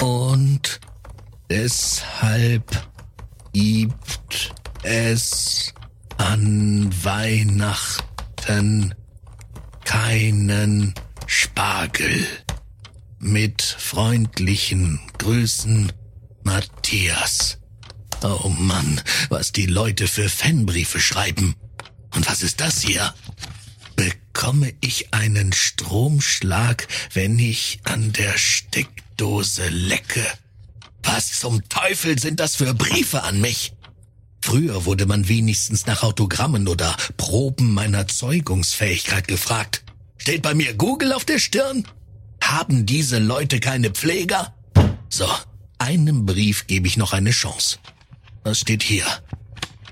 Und deshalb gibt es an Weihnachten keinen Spargel. Mit freundlichen Grüßen, Matthias. Oh Mann, was die Leute für Fanbriefe schreiben. Und was ist das hier? Bekomme ich einen Stromschlag, wenn ich an der Steckdose lecke? Was zum Teufel sind das für Briefe an mich? Früher wurde man wenigstens nach Autogrammen oder Proben meiner Zeugungsfähigkeit gefragt. Steht bei mir Google auf der Stirn? Haben diese Leute keine Pfleger? So, einem Brief gebe ich noch eine Chance. Was steht hier?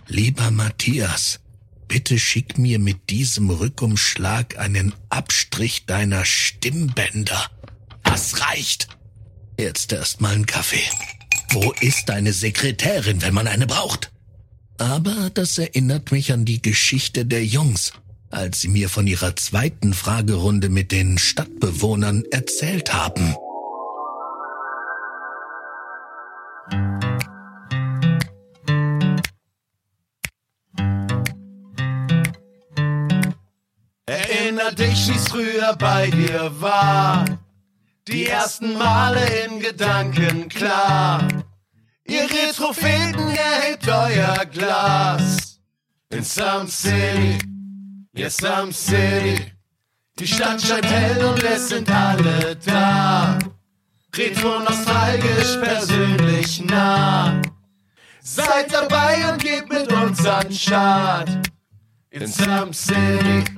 Lieber Matthias, bitte schick mir mit diesem Rückumschlag einen Abstrich deiner Stimmbänder. Das reicht. Jetzt erst mal einen Kaffee. Wo ist deine Sekretärin, wenn man eine braucht? Aber das erinnert mich an die Geschichte der Jungs als sie mir von ihrer zweiten Fragerunde mit den Stadtbewohnern erzählt haben. Dich, wie's früher bei dir war. Die ersten Male in Gedanken klar. Ihr Retropheten erhebt euer Glas. In Some City Yes, I'm City. Die Stadt scheint hell und es sind alle da. Retro nostalgisch, persönlich nah. Seid dabei und gebt mit uns an Start. In Some City.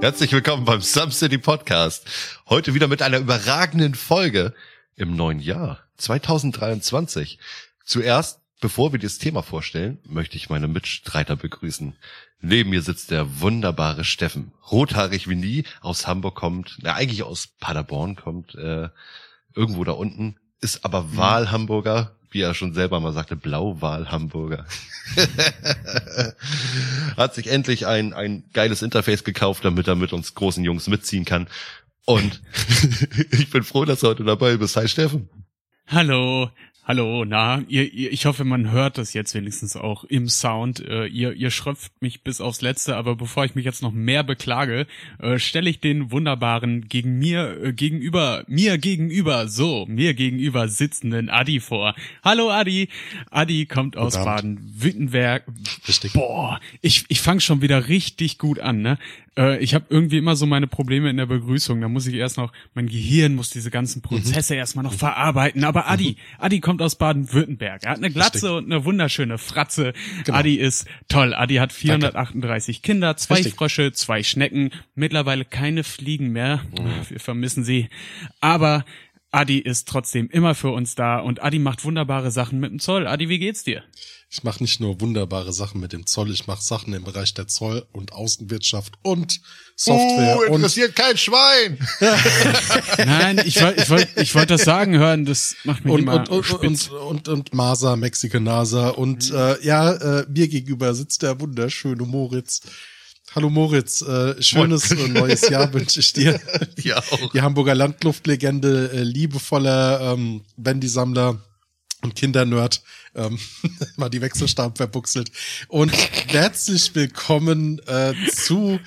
Herzlich willkommen beim City Podcast. Heute wieder mit einer überragenden Folge im neuen Jahr 2023. Zuerst Bevor wir das Thema vorstellen, möchte ich meine Mitstreiter begrüßen. Neben mir sitzt der wunderbare Steffen, rothaarig wie nie, aus Hamburg kommt, na, eigentlich aus Paderborn kommt, äh, irgendwo da unten, ist aber mhm. Wahlhamburger, wie er schon selber mal sagte, Blauwahlhamburger. Hat sich endlich ein, ein geiles Interface gekauft, damit er mit uns großen Jungs mitziehen kann. Und ich bin froh, dass du heute dabei bist. Hi Steffen. Hallo, Hallo, na, ihr, ihr, ich hoffe, man hört das jetzt wenigstens auch im Sound. Äh, ihr, ihr schröpft mich bis aufs Letzte, aber bevor ich mich jetzt noch mehr beklage, äh, stelle ich den wunderbaren gegen mir äh, gegenüber, mir gegenüber, so, mir gegenüber sitzenden Adi vor. Hallo Adi. Adi kommt aus Baden-Württemberg. Boah, ich, ich fange schon wieder richtig gut an, ne? Äh, ich habe irgendwie immer so meine Probleme in der Begrüßung. Da muss ich erst noch, mein Gehirn muss diese ganzen Prozesse mhm. erstmal noch verarbeiten. Aber Adi, mhm. Adi kommt aus Baden-Württemberg. Er hat eine Glatze Richtig. und eine wunderschöne Fratze. Genau. Adi ist toll. Adi hat 438 Danke. Kinder, zwei Richtig. Frösche, zwei Schnecken, mittlerweile keine Fliegen mehr. Mhm. Wir vermissen sie. Aber Adi ist trotzdem immer für uns da und Adi macht wunderbare Sachen mit dem Zoll. Adi, wie geht's dir? Ich mache nicht nur wunderbare Sachen mit dem Zoll, ich mache Sachen im Bereich der Zoll- und Außenwirtschaft und Software. Uh, interessiert und kein Schwein. Nein, ich wollte ich wollt, ich wollt das sagen hören, das macht mich und, immer und, und, spitz. und, und, und Masa, Mexikanasa und mhm. äh, ja, äh, mir gegenüber sitzt der wunderschöne Moritz. Hallo Moritz, äh, schönes und neues Jahr wünsche ich dir. Ja auch. Die Hamburger Landluftlegende, äh, liebevoller ähm, Bandy-Sammler und Kindernerd ähm, mal die Wechselstab verbuchselt. Und herzlich willkommen äh, zu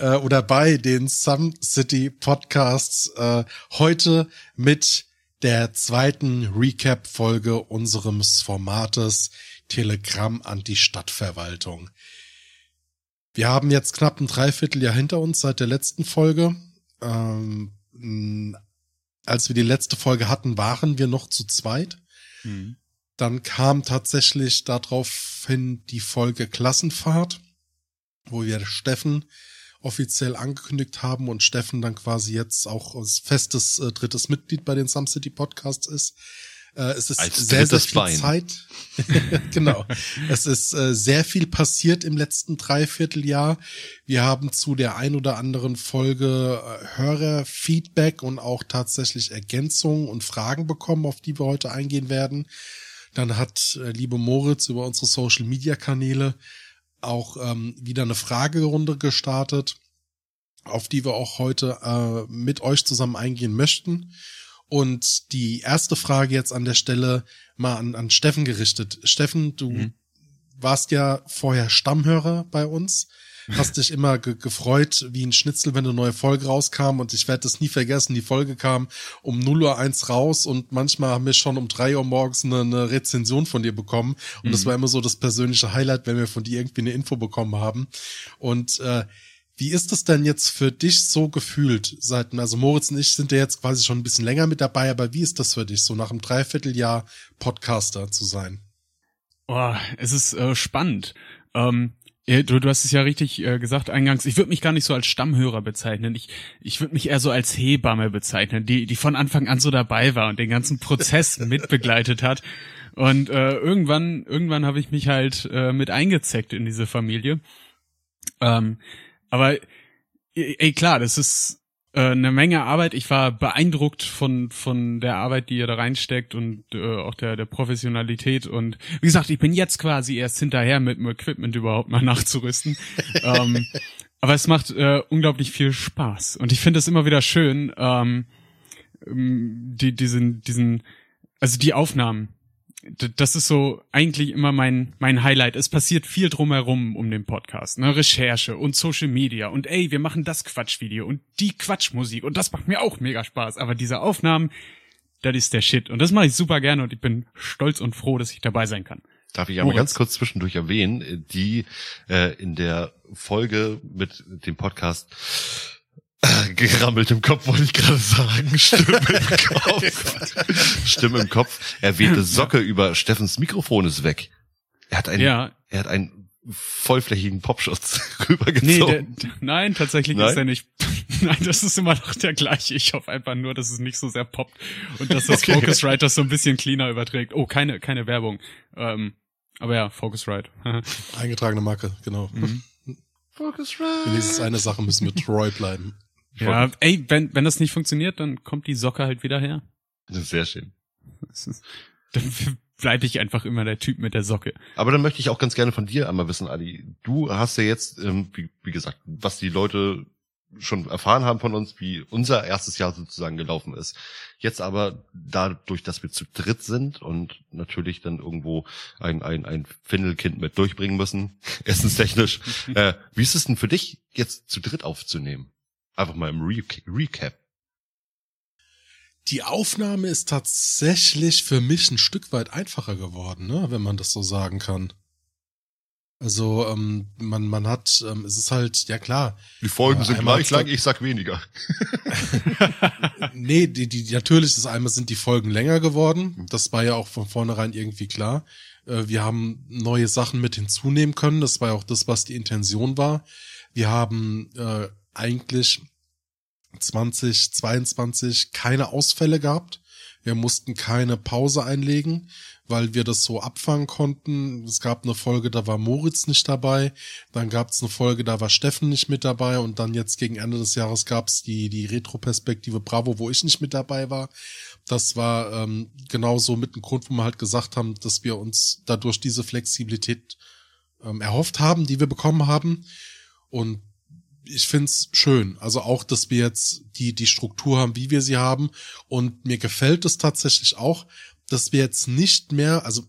äh, oder bei den Some City Podcasts äh, heute mit der zweiten Recap-Folge unseres Formates Telegramm an die Stadtverwaltung. Wir haben jetzt knapp ein Dreivierteljahr hinter uns seit der letzten Folge. Ähm, als wir die letzte Folge hatten, waren wir noch zu zweit. Mhm. Dann kam tatsächlich daraufhin die Folge Klassenfahrt, wo wir Steffen offiziell angekündigt haben und Steffen dann quasi jetzt auch als festes äh, drittes Mitglied bei den Some City Podcasts ist. Äh, es ist Als sehr, sehr viel Bein. Zeit. genau. Es ist äh, sehr viel passiert im letzten Dreivierteljahr. Wir haben zu der ein oder anderen Folge äh, Hörerfeedback und auch tatsächlich Ergänzungen und Fragen bekommen, auf die wir heute eingehen werden. Dann hat äh, liebe Moritz über unsere Social Media Kanäle auch ähm, wieder eine Fragerunde gestartet. auf die wir auch heute äh, mit euch zusammen eingehen möchten. Und die erste Frage jetzt an der Stelle mal an, an Steffen gerichtet. Steffen, du mhm. warst ja vorher Stammhörer bei uns hast dich immer ge gefreut wie ein Schnitzel, wenn eine neue Folge rauskam und ich werde das nie vergessen. Die Folge kam um 0 Uhr eins raus und manchmal haben wir schon um drei Uhr morgens eine, eine Rezension von dir bekommen und mhm. das war immer so das persönliche Highlight, wenn wir von dir irgendwie eine Info bekommen haben und äh, wie ist es denn jetzt für dich so gefühlt? Seit, also Moritz und ich sind ja jetzt quasi schon ein bisschen länger mit dabei, aber wie ist das für dich, so nach einem Dreivierteljahr Podcaster zu sein? Oh, es ist äh, spannend. Ähm, du, du hast es ja richtig äh, gesagt eingangs. Ich würde mich gar nicht so als Stammhörer bezeichnen. Ich, ich würde mich eher so als Hebamme bezeichnen, die, die von Anfang an so dabei war und den ganzen Prozess mitbegleitet hat. Und äh, irgendwann, irgendwann habe ich mich halt äh, mit eingezeckt in diese Familie. Ähm, aber ey, klar, das ist äh, eine Menge Arbeit. Ich war beeindruckt von von der Arbeit, die ihr da reinsteckt und äh, auch der der Professionalität. Und wie gesagt, ich bin jetzt quasi erst hinterher mit dem Equipment überhaupt mal nachzurüsten. ähm, aber es macht äh, unglaublich viel Spaß und ich finde es immer wieder schön, ähm, die diesen diesen also die Aufnahmen das ist so eigentlich immer mein, mein Highlight. Es passiert viel drumherum um den Podcast, ne? Recherche und Social Media und ey, wir machen das Quatschvideo und die Quatschmusik und das macht mir auch mega Spaß. Aber diese Aufnahmen, das ist der Shit und das mache ich super gerne und ich bin stolz und froh, dass ich dabei sein kann. Darf ich aber ganz kurz zwischendurch erwähnen, die äh, in der Folge mit dem Podcast Gerammelt im Kopf wollte ich gerade sagen. Stimme im Kopf. Stimme im Kopf. Er wehte Socke über Steffens Mikrofon ist weg. Er hat einen, ja. er hat einen vollflächigen Popschutz rübergezogen. Nee, der, nein, tatsächlich nein? ist er nicht. nein, das ist immer noch der gleiche. Ich hoffe einfach nur, dass es nicht so sehr poppt und dass das okay. Focusrite das so ein bisschen cleaner überträgt. Oh, keine, keine Werbung. Ähm, aber ja, Focusrite. Eingetragene Marke, genau. Mhm. Focusrite. Wenigstens eine Sache müssen wir treu bleiben. Ja, ey, wenn, wenn das nicht funktioniert, dann kommt die Socke halt wieder her. Das ist sehr schön. Ist, dann bleibe ich einfach immer der Typ mit der Socke. Aber dann möchte ich auch ganz gerne von dir einmal wissen, Adi. Du hast ja jetzt, ähm, wie, wie gesagt, was die Leute schon erfahren haben von uns, wie unser erstes Jahr sozusagen gelaufen ist. Jetzt aber dadurch, dass wir zu dritt sind und natürlich dann irgendwo ein, ein, ein Findelkind mit durchbringen müssen, essenstechnisch, äh, wie ist es denn für dich, jetzt zu dritt aufzunehmen? Einfach mal im Re Recap. Die Aufnahme ist tatsächlich für mich ein Stück weit einfacher geworden, ne, wenn man das so sagen kann. Also ähm, man man hat ähm, es ist halt ja klar. Die Folgen äh, sind gleich lang, ich sag weniger. nee, die, die natürlich das einmal sind die Folgen länger geworden. Das war ja auch von vornherein irgendwie klar. Äh, wir haben neue Sachen mit hinzunehmen können. Das war ja auch das, was die Intention war. Wir haben äh, eigentlich 2022 keine Ausfälle gehabt. Wir mussten keine Pause einlegen, weil wir das so abfangen konnten. Es gab eine Folge, da war Moritz nicht dabei. Dann gab es eine Folge, da war Steffen nicht mit dabei. Und dann jetzt gegen Ende des Jahres gab es die, die Retro-Perspektive Bravo, wo ich nicht mit dabei war. Das war ähm, genauso mit dem Grund, wo wir halt gesagt haben, dass wir uns dadurch diese Flexibilität ähm, erhofft haben, die wir bekommen haben. Und ich find's schön. Also auch, dass wir jetzt die, die Struktur haben, wie wir sie haben. Und mir gefällt es tatsächlich auch, dass wir jetzt nicht mehr, also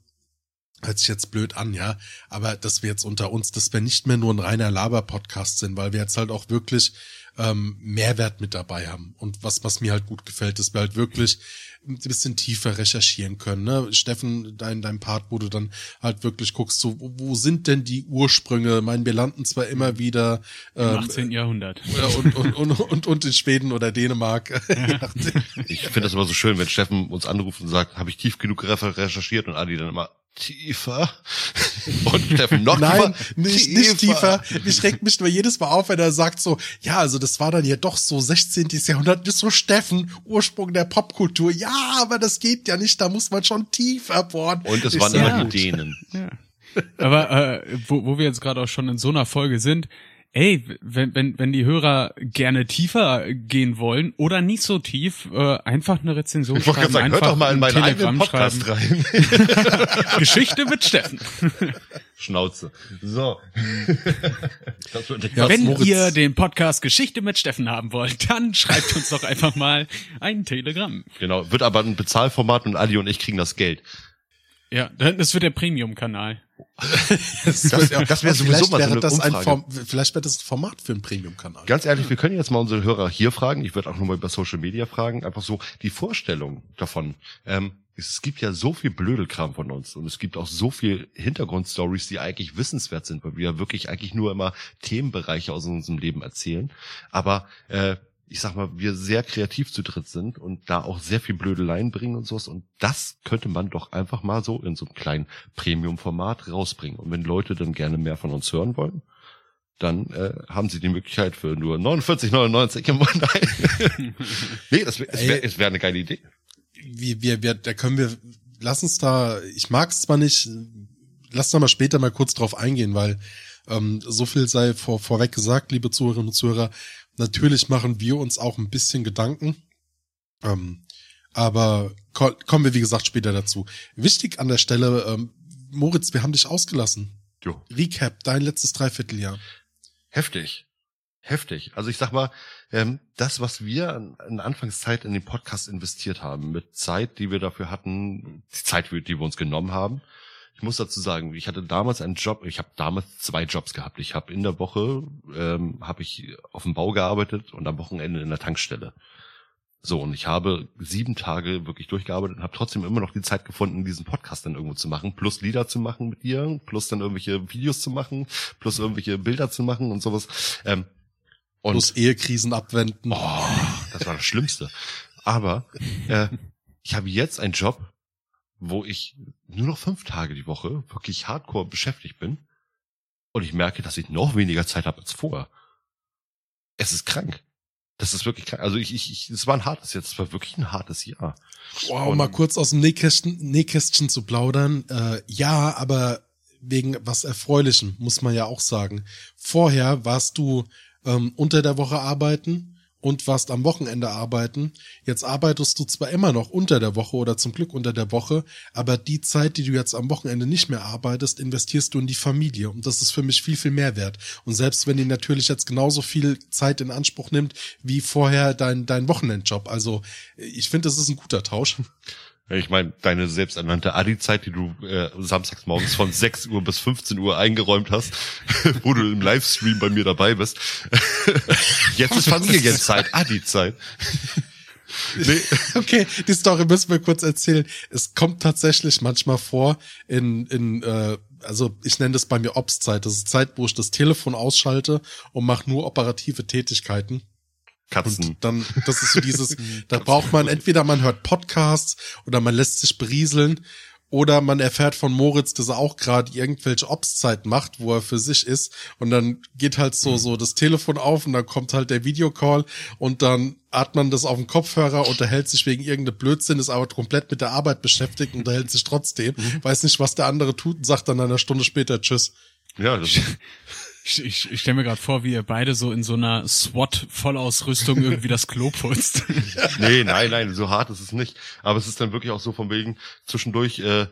hört sich jetzt blöd an, ja, aber dass wir jetzt unter uns, dass wir nicht mehr nur ein reiner Laber-Podcast sind, weil wir jetzt halt auch wirklich ähm, Mehrwert mit dabei haben. Und was, was mir halt gut gefällt, dass wir halt wirklich ein bisschen tiefer recherchieren können. Ne? Steffen, dein, dein Part, wo du dann halt wirklich guckst, so, wo sind denn die Ursprünge? Ich meine, wir landen zwar immer wieder ähm, im 18. Jahrhundert. Und, und, und, und, und in Schweden oder Dänemark. Ja. ich finde das immer so schön, wenn Steffen uns anruft und sagt, habe ich tief genug recherchiert und Adi dann immer, tiefer. Und Steffen noch Nein, tiefer. Nicht, tiefer. nicht tiefer. Mich regt mich nur jedes Mal auf, wenn er sagt so, ja, also das war dann ja doch so 16. Jahrhundert, das ist so Steffen, Ursprung der Popkultur. Ja, aber das geht ja nicht, da muss man schon tiefer bohren. Und es waren immer die Dänen. Ja. Aber äh, wo, wo wir jetzt gerade auch schon in so einer Folge sind, ey, wenn, wenn, wenn die Hörer gerne tiefer gehen wollen oder nicht so tief, äh, einfach eine Rezension ich schreiben. Sagen, hört doch mal in meinen Telegram eigenen Podcast schreiben. rein. Geschichte mit Steffen. Schnauze. So. das wird Ja, Wenn Moritz- ihr den Podcast Geschichte mit Steffen haben wollt, dann schreibt uns doch einfach mal ein Telegramm. genau, wird aber ein Bezahlformat und Ali und ich kriegen das Geld. Ja, das wird der Premium-Kanal. Das, das wär sowieso vielleicht mal so wäre eine das ein Umfrage. Form, vielleicht wäre das ein Format für einen Premium-Kanal. Ganz ehrlich, wir können jetzt mal unsere Hörer hier fragen. Ich würde auch nochmal über Social Media fragen. Einfach so die Vorstellung davon. Ähm, es gibt ja so viel Blödelkram von uns und es gibt auch so viel Hintergrundstories, die eigentlich wissenswert sind, weil wir ja wirklich eigentlich nur immer Themenbereiche aus unserem Leben erzählen. Aber äh, ich sag mal, wir sehr kreativ zu dritt sind und da auch sehr viel Blödeleien bringen und sowas. Und das könnte man doch einfach mal so in so einem kleinen Premium-Format rausbringen. Und wenn Leute dann gerne mehr von uns hören wollen, dann äh, haben sie die Möglichkeit für nur 49,99 im Monat. Nee, das wäre wär, es wär eine geile Idee. wir, wir, wir, da können wir, lass uns da, ich mag es zwar nicht, lass da mal später mal kurz drauf eingehen, weil ähm, so viel sei vor, vorweg gesagt, liebe Zuhörerinnen und Zuhörer. Natürlich machen wir uns auch ein bisschen Gedanken. Ähm, aber ko kommen wir, wie gesagt, später dazu. Wichtig an der Stelle, ähm, Moritz, wir haben dich ausgelassen. Jo. Recap, dein letztes Dreivierteljahr. Heftig. Heftig. Also ich sag mal, ähm, das, was wir in Anfangszeit in den Podcast investiert haben, mit Zeit, die wir dafür hatten, die Zeit, die wir uns genommen haben. Ich muss dazu sagen, ich hatte damals einen Job, ich habe damals zwei Jobs gehabt. Ich habe in der Woche ähm, habe ich auf dem Bau gearbeitet und am Wochenende in der Tankstelle. So, und ich habe sieben Tage wirklich durchgearbeitet und habe trotzdem immer noch die Zeit gefunden, diesen Podcast dann irgendwo zu machen, plus Lieder zu machen mit dir, plus dann irgendwelche Videos zu machen, plus irgendwelche Bilder zu machen und sowas. Ähm, und Plus Ehekrisen abwenden. Oh, das war das Schlimmste. Aber äh, ich habe jetzt einen Job, wo ich nur noch fünf Tage die Woche wirklich hardcore beschäftigt bin. Und ich merke, dass ich noch weniger Zeit habe als vorher. Es ist krank. Das ist wirklich krank. Also ich, ich, ich es war ein hartes jetzt, es war wirklich ein hartes Jahr. Wow, Und- mal kurz aus dem Nähkästchen, Nähkästchen zu plaudern. Äh, ja, aber wegen was Erfreulichem, muss man ja auch sagen. Vorher warst du ähm, unter der Woche arbeiten und warst am Wochenende arbeiten. Jetzt arbeitest du zwar immer noch unter der Woche oder zum Glück unter der Woche, aber die Zeit, die du jetzt am Wochenende nicht mehr arbeitest, investierst du in die Familie. Und das ist für mich viel, viel mehr wert. Und selbst wenn die natürlich jetzt genauso viel Zeit in Anspruch nimmt, wie vorher dein, dein Wochenendjob. Also ich finde, das ist ein guter Tausch. Ich meine, deine selbsternannte Adi-Zeit, die du äh, samstags morgens von 6 Uhr bis 15 Uhr eingeräumt hast, wo du im Livestream bei mir dabei bist. Jetzt ist Familienzeit, Adi-Zeit. Nee, Okay, die Story müssen wir kurz erzählen. Es kommt tatsächlich manchmal vor in, in äh, also ich nenne das bei mir Ops-Zeit. Das ist Zeit, wo ich das Telefon ausschalte und mache nur operative Tätigkeiten. Katzen. Und dann, das ist so dieses, da braucht man entweder man hört Podcasts oder man lässt sich berieseln oder man erfährt von Moritz, dass er auch gerade irgendwelche Ops-Zeit macht, wo er für sich ist und dann geht halt so, so das Telefon auf und dann kommt halt der Videocall und dann hat man das auf dem Kopfhörer, unterhält sich wegen irgendeinem Blödsinn, ist aber komplett mit der Arbeit beschäftigt und unterhält sich trotzdem, weiß nicht, was der andere tut und sagt dann eine Stunde später Tschüss. Ja, das Ich, ich, ich stelle mir gerade vor, wie ihr beide so in so einer SWAT-Vollausrüstung irgendwie das Klo putzt. nee, nein, nein, so hart ist es nicht. Aber es ist dann wirklich auch so von wegen, zwischendurch äh,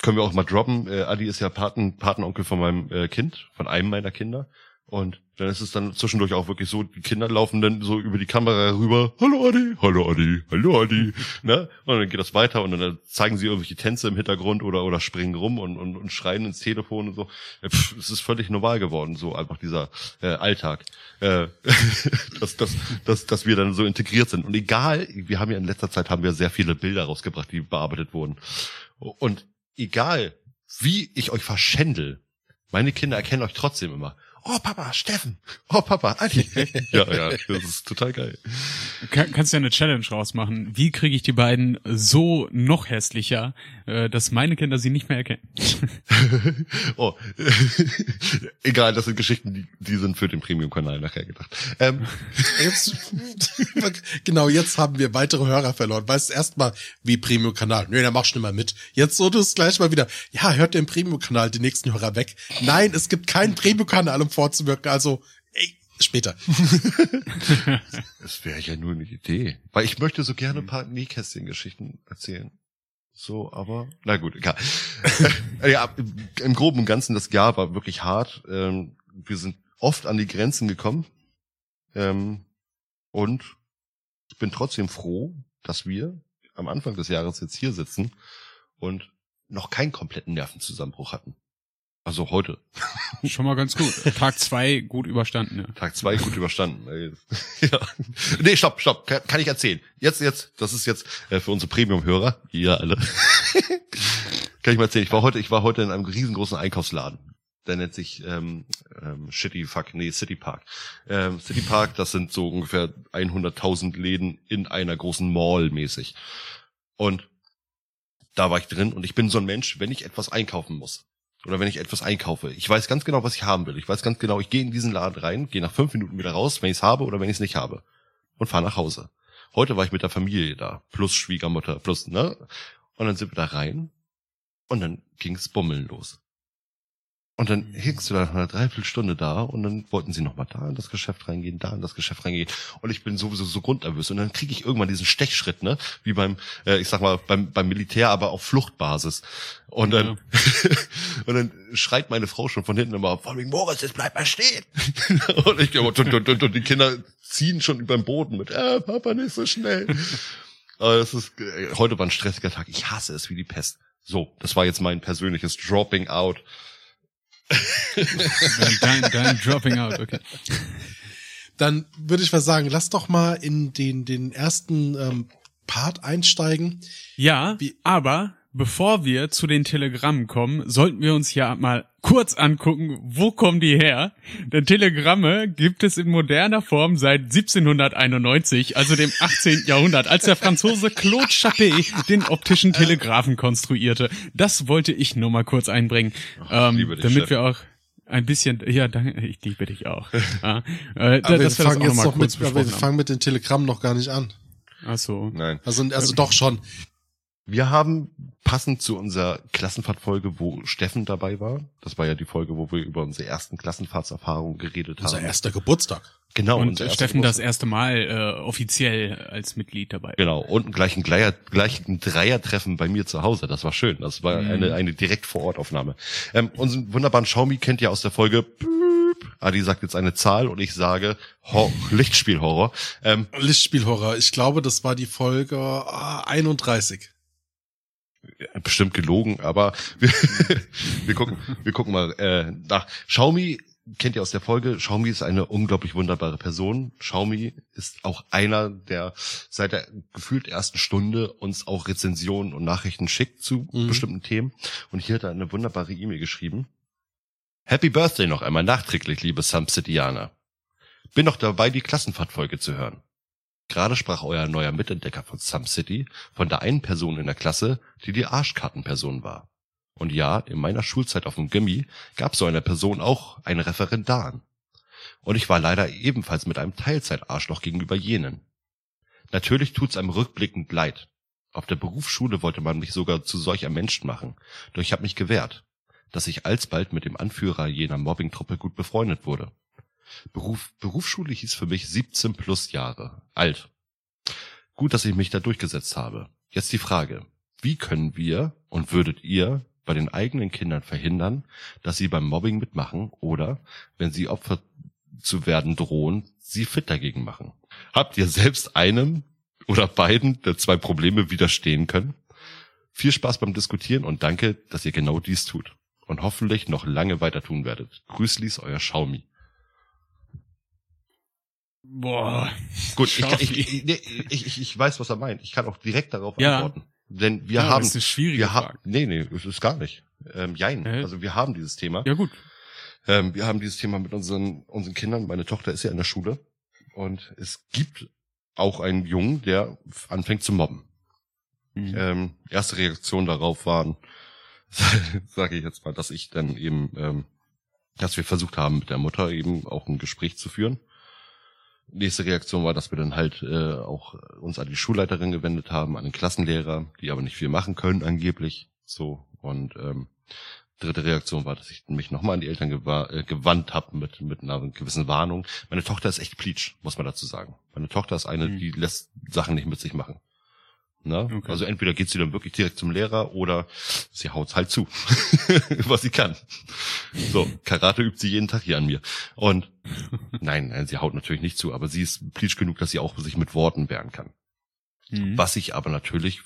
können wir auch mal droppen. Äh, Adi ist ja Paten, Patenonkel von meinem äh, Kind, von einem meiner Kinder. Und dann ist es dann zwischendurch auch wirklich so, die Kinder laufen dann so über die Kamera rüber, hallo Adi, hallo Adi, hallo Adi, ne? Und dann geht das weiter und dann zeigen sie irgendwelche Tänze im Hintergrund oder, oder springen rum und, und, und schreien ins Telefon und so. Pff, es ist völlig normal geworden, so einfach dieser äh, Alltag. Äh, dass, dass, dass, dass wir dann so integriert sind. Und egal, wir haben ja in letzter Zeit haben wir sehr viele Bilder rausgebracht, die bearbeitet wurden. Und egal, wie ich euch verschändel, meine Kinder erkennen euch trotzdem immer. Oh Papa, Steffen. Oh Papa, Adi. ja, ja, das ist total geil. Kann, kannst du ja eine Challenge rausmachen. Wie kriege ich die beiden so noch hässlicher, äh, dass meine Kinder sie nicht mehr erkennen? oh, egal, das sind Geschichten, die, die sind für den Premium-Kanal nachher gedacht. Ähm, Jetzt, genau, jetzt haben wir weitere Hörer verloren. Weißt du, erstmal wie Premium-Kanal. Nee, da machst du nicht mehr mit. Jetzt so du es gleich mal wieder. Ja, hört den Premium-Kanal, die nächsten Hörer weg. Nein, es gibt keinen Premium-Kanal, um vorzuwirken. Also, ey, später. das wäre ja nur eine Idee. Weil ich möchte so gerne ein paar Nähkästchen-Geschichten erzählen. So, aber na gut, egal. ja, im Groben und Ganzen das Jahr war wirklich hart. Ähm, wir sind oft an die Grenzen gekommen. Ähm, und ich bin trotzdem froh, dass wir am Anfang des Jahres jetzt hier sitzen und noch keinen kompletten Nervenzusammenbruch hatten. Also heute. Schon mal ganz gut. Tag zwei gut überstanden, ja. Tag zwei gut überstanden. ja. Nee, stopp, stopp. Kann, kann ich erzählen. Jetzt, jetzt, das ist jetzt äh, für unsere Premium-Hörer, ihr alle. kann ich mal erzählen. Ich war heute, ich war heute in einem riesengroßen Einkaufsladen. Der nennt sich ähm, ähm, Shitty Fuck, nee, City Park. Ähm, City Park, das sind so ungefähr 100.000 Läden in einer großen Mall mäßig. Und da war ich drin und ich bin so ein Mensch, wenn ich etwas einkaufen muss, oder wenn ich etwas einkaufe. Ich weiß ganz genau, was ich haben will. Ich weiß ganz genau, ich gehe in diesen Laden rein, gehe nach fünf Minuten wieder raus, wenn ich es habe oder wenn ich es nicht habe. Und fahre nach Hause. Heute war ich mit der Familie da, plus Schwiegermutter, plus, ne? Und dann sind wir da rein und dann ging's bummeln los. Und dann hingst du da nach einer Dreiviertelstunde da und dann wollten sie nochmal da in das Geschäft reingehen, da in das Geschäft reingehen. Und ich bin sowieso so grundnervös. Und dann kriege ich irgendwann diesen Stechschritt, ne? Wie beim, äh, ich sag mal, beim, beim Militär, aber auf Fluchtbasis. Und dann, ja. und dann schreit meine Frau schon von hinten immer, von wegen Moritz, jetzt bleib mal stehen. und ich und, und, und, und die Kinder ziehen schon über den Boden mit, äh, Papa, nicht so schnell. aber das ist, äh, heute war ein stressiger Tag. Ich hasse es wie die Pest. So, das war jetzt mein persönliches Dropping Out dein, dein Dropping Out, okay. Dann würde ich mal sagen, lass doch mal in den, den ersten ähm, Part einsteigen. Ja, Wie aber bevor wir zu den Telegrammen kommen, sollten wir uns ja mal kurz angucken, wo kommen die her? Denn Telegramme gibt es in moderner Form seit 1791, also dem 18. Jahrhundert, als der Franzose Claude Chappé den optischen Telegraphen konstruierte. Das wollte ich nur mal kurz einbringen, Ach, ähm, dich, damit Chef. wir auch ein bisschen, ja, danke, ich liebe dich auch. ja, äh, aber wir fangen jetzt noch mit, aber wir fangen mit den Telegrammen noch gar nicht an. Ach so. Nein. Also, also doch schon. Wir haben passend zu unserer Klassenfahrtfolge, wo Steffen dabei war, das war ja die Folge, wo wir über unsere ersten Klassenfahrtserfahrungen geredet unser haben. Unser erster Geburtstag. Genau. Und Steffen Geburtstag. das erste Mal äh, offiziell als Mitglied dabei. Genau. Und gleich ein, Gleier, gleich ein Dreiertreffen bei mir zu Hause. Das war schön. Das war mhm. eine, eine direkt vor Ort Aufnahme. Ähm, unseren wunderbaren Xiaomi kennt ihr aus der Folge Adi sagt jetzt eine Zahl und ich sage Ho Lichtspielhorror. Ähm, Lichtspielhorror. Ich glaube, das war die Folge ah, 31 bestimmt gelogen, aber wir, wir gucken, wir gucken mal äh, nach. Xiaomi kennt ihr aus der Folge. Xiaomi ist eine unglaublich wunderbare Person. Xiaomi ist auch einer, der seit der gefühlt ersten Stunde uns auch Rezensionen und Nachrichten schickt zu mhm. bestimmten Themen. Und hier hat er eine wunderbare E-Mail geschrieben. Happy Birthday noch einmal nachträglich, liebe Samsidianer. Bin noch dabei, die Klassenfahrtfolge zu hören. Gerade sprach euer neuer Mitentdecker von Some City von der einen Person in der Klasse, die die Arschkartenperson war. Und ja, in meiner Schulzeit auf dem Gimmi gab so einer Person auch einen Referendar. Und ich war leider ebenfalls mit einem Teilzeitarschloch gegenüber jenen. Natürlich tut's einem rückblickend leid. Auf der Berufsschule wollte man mich sogar zu solch einem Menschen machen, doch ich habe mich gewehrt, dass ich alsbald mit dem Anführer jener Mobbingtruppe gut befreundet wurde. Beruf, Berufsschule hieß für mich 17 plus Jahre. Alt. Gut, dass ich mich da durchgesetzt habe. Jetzt die Frage. Wie können wir und würdet ihr bei den eigenen Kindern verhindern, dass sie beim Mobbing mitmachen oder, wenn sie Opfer zu werden drohen, sie fit dagegen machen? Habt ihr selbst einem oder beiden der zwei Probleme widerstehen können? Viel Spaß beim Diskutieren und danke, dass ihr genau dies tut. Und hoffentlich noch lange weiter tun werdet. Grüßlis, euer Xiaomi. Boah. Gut, ich, ich, ich, ich, ich weiß, was er meint. Ich kann auch direkt darauf ja. antworten. Denn wir ja, haben. Das ist schwierig. Wir haben, nee, nee, es ist gar nicht. Ähm, jein. Äh? Also wir haben dieses Thema. Ja, gut. Ähm, wir haben dieses Thema mit unseren, unseren Kindern. Meine Tochter ist ja in der Schule. Und es gibt auch einen Jungen, der anfängt zu mobben. Mhm. Ähm, erste Reaktion darauf waren, sage ich jetzt mal, dass ich dann eben, ähm, dass wir versucht haben, mit der Mutter eben auch ein Gespräch zu führen nächste Reaktion war, dass wir dann halt äh, auch uns an die Schulleiterin gewendet haben, an den Klassenlehrer, die aber nicht viel machen können angeblich. So und ähm, dritte Reaktion war, dass ich mich nochmal an die Eltern gewa äh, gewandt habe mit mit einer gewissen Warnung. Meine Tochter ist echt pleatsch, muss man dazu sagen. Meine Tochter ist eine, mhm. die lässt Sachen nicht mit sich machen. Ne? Okay. Also entweder geht sie dann wirklich direkt zum Lehrer oder sie haut's halt zu, was sie kann. So, Karate übt sie jeden Tag hier an mir. Und nein, nein, sie haut natürlich nicht zu, aber sie ist pleatsch genug, dass sie auch sich mit Worten wehren kann. Mhm. Was ich aber natürlich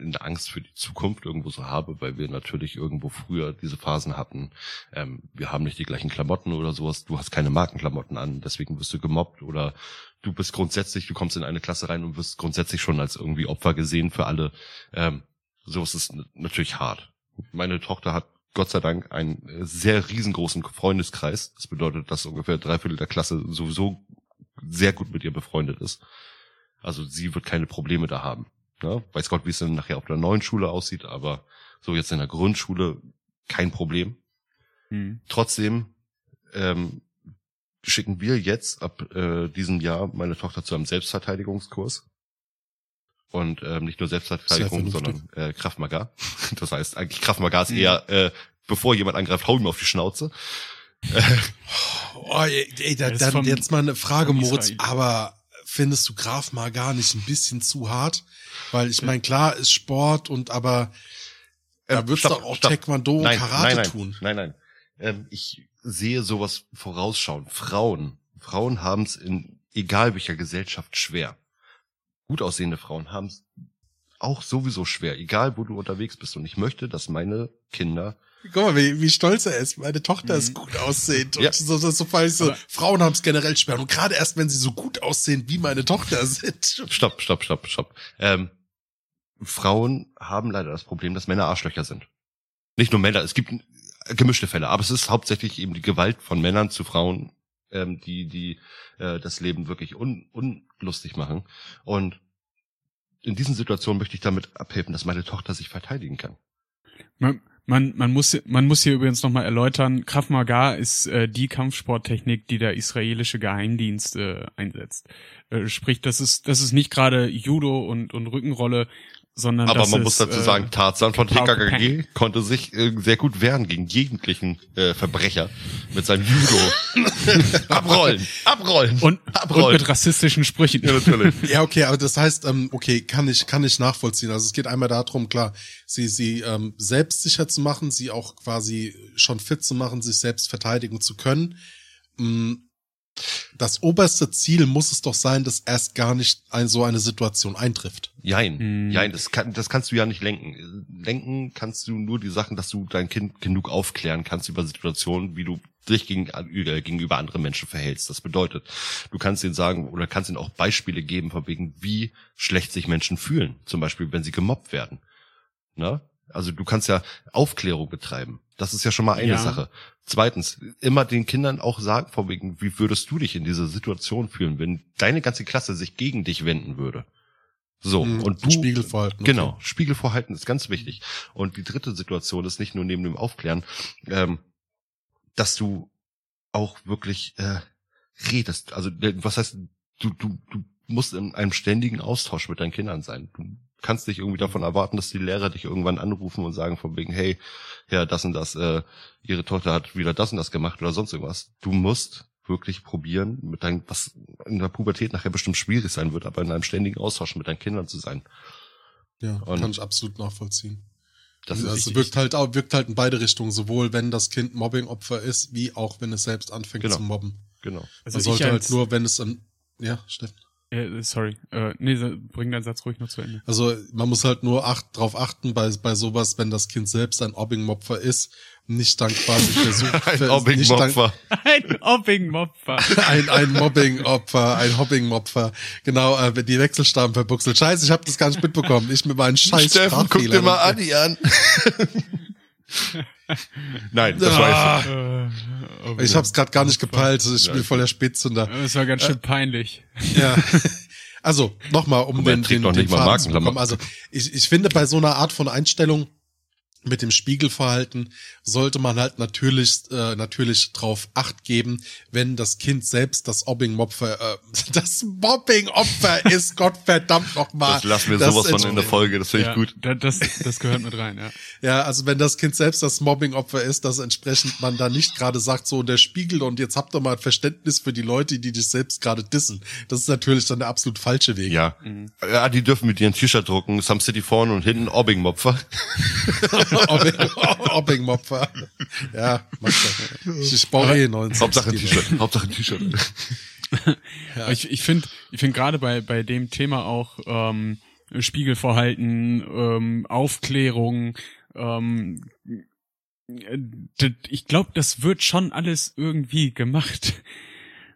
in der Angst für die Zukunft irgendwo so habe, weil wir natürlich irgendwo früher diese Phasen hatten. Ähm, wir haben nicht die gleichen Klamotten oder sowas. Du hast keine Markenklamotten an, deswegen wirst du gemobbt oder du bist grundsätzlich, du kommst in eine Klasse rein und wirst grundsätzlich schon als irgendwie Opfer gesehen für alle. Ähm, sowas ist n- natürlich hart. Meine Tochter hat Gott sei Dank einen äh, sehr riesengroßen Freundeskreis. Das bedeutet, dass ungefähr drei Viertel der Klasse sowieso sehr gut mit ihr befreundet ist. Also sie wird keine Probleme da haben. Ne? Weiß Gott, wie es dann nachher auf der neuen Schule aussieht, aber so jetzt in der Grundschule kein Problem. Mhm. Trotzdem ähm, schicken wir jetzt ab äh, diesem Jahr meine Tochter zu einem Selbstverteidigungskurs. Und ähm, nicht nur Selbstverteidigung, sondern äh, Krav Maga. Das heißt, eigentlich Krav Maga ist eher, äh, bevor jemand angreift, hau ihm auf die Schnauze. Oh, ey, ey, da, dann vom- jetzt mal eine Frage, Moritz, aber findest du Graf mal gar nicht ein bisschen zu hart? Weil ich meine, klar ist Sport und aber da Ähm, würdest du auch stopp. Taekwondo und nein, Karate nein, nein, tun. Nein, nein. Ähm, ich sehe sowas vorausschauen. Frauen. Frauen haben es in egal welcher Gesellschaft schwer. Gut aussehende Frauen haben es auch sowieso schwer, egal wo du unterwegs bist. Und ich möchte, dass meine Kinder Guck mal, wie, wie stolz er ist. Meine Tochter Mhm. ist gut aussehend. Und Ja. so, so, so, so Aber- Frauen haben es generell schwer. Und gerade erst, wenn sie so gut aussehen, wie meine Tochter sind. Stopp, stopp, stopp, stopp. Ähm, Frauen haben leider das Problem, dass Männer Arschlöcher sind. Nicht nur Männer, es gibt gemischte Fälle, aber es ist hauptsächlich eben die Gewalt von Männern zu Frauen, ähm, die, die äh, das Leben wirklich un, unlustig machen. Und in diesen Situationen möchte ich damit abhelfen, dass meine Tochter sich verteidigen kann. Man, man, man, muss, man muss hier übrigens nochmal erläutern, Krav Maga ist äh, die Kampfsporttechnik, die der israelische Geheimdienst äh, einsetzt. Äh, sprich, das ist, das ist nicht gerade Judo und, und Rückenrolle, sondern Aber man ist, muss dazu äh, sagen, Tarzan von TKKG konnte sich äh, sehr gut wehren gegen jeglichen äh, Verbrecher mit seinem Judo. abrollen, abrollen und, und abrollen. mit rassistischen Sprüchen. ja, natürlich. Ja, okay, aber das heißt, ähm, okay, kann ich, kann ich nachvollziehen. Also es geht einmal darum, klar, sie, sie ähm, selbstsicher zu machen, sie auch quasi schon fit zu machen, sich selbst verteidigen zu können. Mm, Das oberste Ziel muss es doch sein, dass erst gar nicht ein, so eine Situation eintrifft. Jein, Hm. jein, das, kann, das kannst du ja nicht lenken. Lenken kannst du nur die Sachen, dass du dein Kind genug aufklären kannst über Situationen, wie du dich gegen, äh, gegenüber anderen Menschen verhältst. Das bedeutet, du kannst ihnen sagen oder kannst ihnen auch Beispiele geben, von wegen, wie schlecht sich Menschen fühlen. Zum Beispiel, wenn sie gemobbt werden. Ne? Also du kannst ja Aufklärung betreiben. Das ist ja schon mal eine Ja. Sache. Zweitens, immer den Kindern auch sagen, von wegen, wie würdest du dich in dieser Situation fühlen, wenn deine ganze Klasse sich gegen dich wenden würde? So, Mm, und du. Spiegelverhalten, okay. Genau, Spiegelverhalten ist ganz wichtig. Und die dritte Situation ist nicht nur neben dem Aufklären, ähm, dass du auch wirklich äh, redest. Also äh, was heißt, du, du, du musst in einem ständigen Austausch mit deinen Kindern sein. Du kannst nicht irgendwie davon erwarten, dass die Lehrer dich irgendwann anrufen und sagen von wegen, hey, ja, das und das, äh, ihre Tochter hat wieder das und das gemacht oder sonst irgendwas. Du musst wirklich probieren, mit deinem, was in der Pubertät nachher bestimmt schwierig sein wird, aber in einem ständigen Austausch mit deinen Kindern zu sein. Ja, Und- kann ich absolut nachvollziehen. Das ist also wichtig. wirkt halt auch, wirkt halt in beide Richtungen, sowohl wenn das Kind Mobbingopfer ist, wie auch wenn es selbst anfängt Genau. zu mobben. Genau. Also Man sollte halt nur, wenn es dann, ja, Steffen. Äh, sorry, äh, nee, bring deinen Satz ruhig noch zu Ende. Also man muss halt nur acht, drauf achten bei, bei sowas, wenn das Kind selbst ein Mobbing-Opfer ist, nicht dann quasi versucht, Ein Mobbing-Opfer. Ein Hopping-Mopfer. ein, ein Mobbing-Opfer, ein Hobbing-Opfer. Genau, äh, wenn die Wechselstaben verbuchselt. Scheiße, ich habe das gar nicht mitbekommen. Ich mit meinen scheiß Steffen, guck dir mal Adi an. Nein, das war Ah, Äh, oh, ich hab's gerade gar nicht gepeilt. Ich bin voll der Spätzünder. Das war ganz schön peinlich. Ja. Also, nochmal, um den, den, den nicht mal Faden zu bekommen. Also, ich, ich finde bei so einer Art von Einstellung mit dem Spiegelverhalten sollte man halt natürlich äh, natürlich drauf acht geben, wenn das Kind selbst das Mobbing-Opfer äh, das Mobbing-Opfer ist, Gott verdammt nochmal. Das lassen wir sowas von in der Folge, das finde ich ja, gut. da- Das, das gehört mit rein, ja. Ja, also wenn das Kind selbst das Mobbing-Opfer ist, dass entsprechend man da nicht gerade sagt, so der Spiegel und jetzt habt ihr mal Verständnis für die Leute, die dich selbst gerade dissen. Das ist natürlich dann der absolut falsche Weg. Ja. Ja, die dürfen mit ihren T-Shirt drucken, Some City vorne und hinten Obbing-Mopfer. Mobbing-Opfer. Ja, mach das. Ich, baue eh einen neuen Hauptsache ein. T-Shirt. Hauptsache ein T-Shirt. Aber Ich, ich finde, ich finde gerade bei bei dem Thema auch ähm, Spiegelverhalten, ähm, Aufklärung, ähm, äh, ich glaube, das wird schon alles irgendwie gemacht.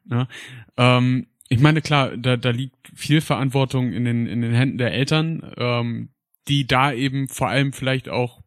Ne? Ähm, ich meine, klar, da, da liegt viel Verantwortung in den in den Händen der Eltern, ähm, die da eben vor allem vielleicht auch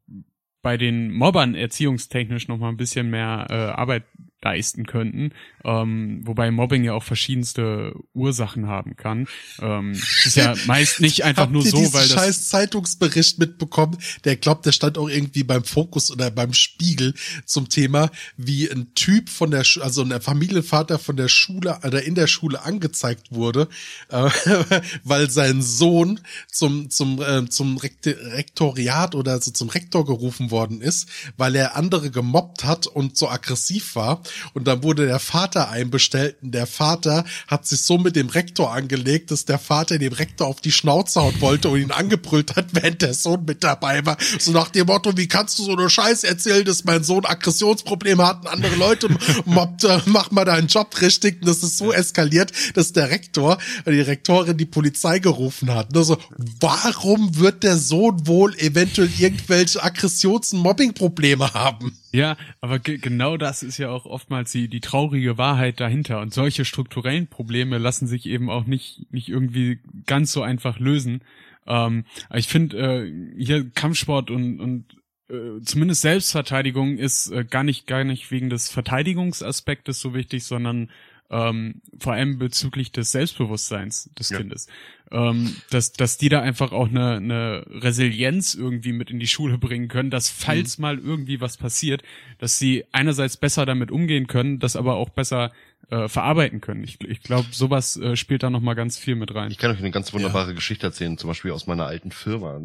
bei den Mobbern erziehungstechnisch noch mal ein bisschen mehr äh, Arbeit leisten könnten, ähm, wobei Mobbing ja auch verschiedenste Ursachen haben kann. Ähm, ist ja meist nicht einfach Habt nur ihr so, diesen weil das scheiß Zeitungsbericht mitbekommen? Der glaubt, der stand auch irgendwie beim Fokus oder beim Spiegel zum Thema, wie ein Typ von der, Schu- also ein Familienvater von der Schule oder in der Schule angezeigt wurde, äh, weil sein Sohn zum zum äh, zum Rektoriat oder also zum Rektor gerufen worden ist, weil er andere gemobbt hat und so aggressiv war. Und dann wurde der Vater einbestellt und der Vater hat sich so mit dem Rektor angelegt, dass der Vater dem Rektor auf die Schnauze hauen wollte und ihn angebrüllt hat, während der Sohn mit dabei war. So nach dem Motto, wie kannst du so eine Scheiße erzählen, dass mein Sohn Aggressionsprobleme hat und andere Leute mobbt, äh, mach mal deinen Job richtig. Und das ist so eskaliert, dass der Rektor, äh, die Rektorin die Polizei gerufen hat. Nur so, warum wird der Sohn wohl eventuell irgendwelche Aggressions- und Mobbing-Probleme haben? Ja, aber ge genau das ist ja auch oftmals die, die traurige Wahrheit dahinter. Und solche strukturellen Probleme lassen sich eben auch nicht, nicht irgendwie ganz so einfach lösen. Ähm, ich finde, äh, hier Kampfsport und, und äh, zumindest Selbstverteidigung ist äh, gar nicht, gar nicht wegen des Verteidigungsaspektes so wichtig, sondern ähm, vor allem bezüglich des Selbstbewusstseins des Ja. Kindes. Ähm, dass, dass die da einfach auch eine, eine Resilienz irgendwie mit in die Schule bringen können, dass falls mal irgendwie was passiert, dass sie einerseits besser damit umgehen können, das aber auch besser äh, verarbeiten können. Ich, ich glaube, sowas äh, spielt da nochmal ganz viel mit rein. Ich kann euch eine ganz wunderbare Geschichte erzählen, zum Beispiel aus meiner alten Firma.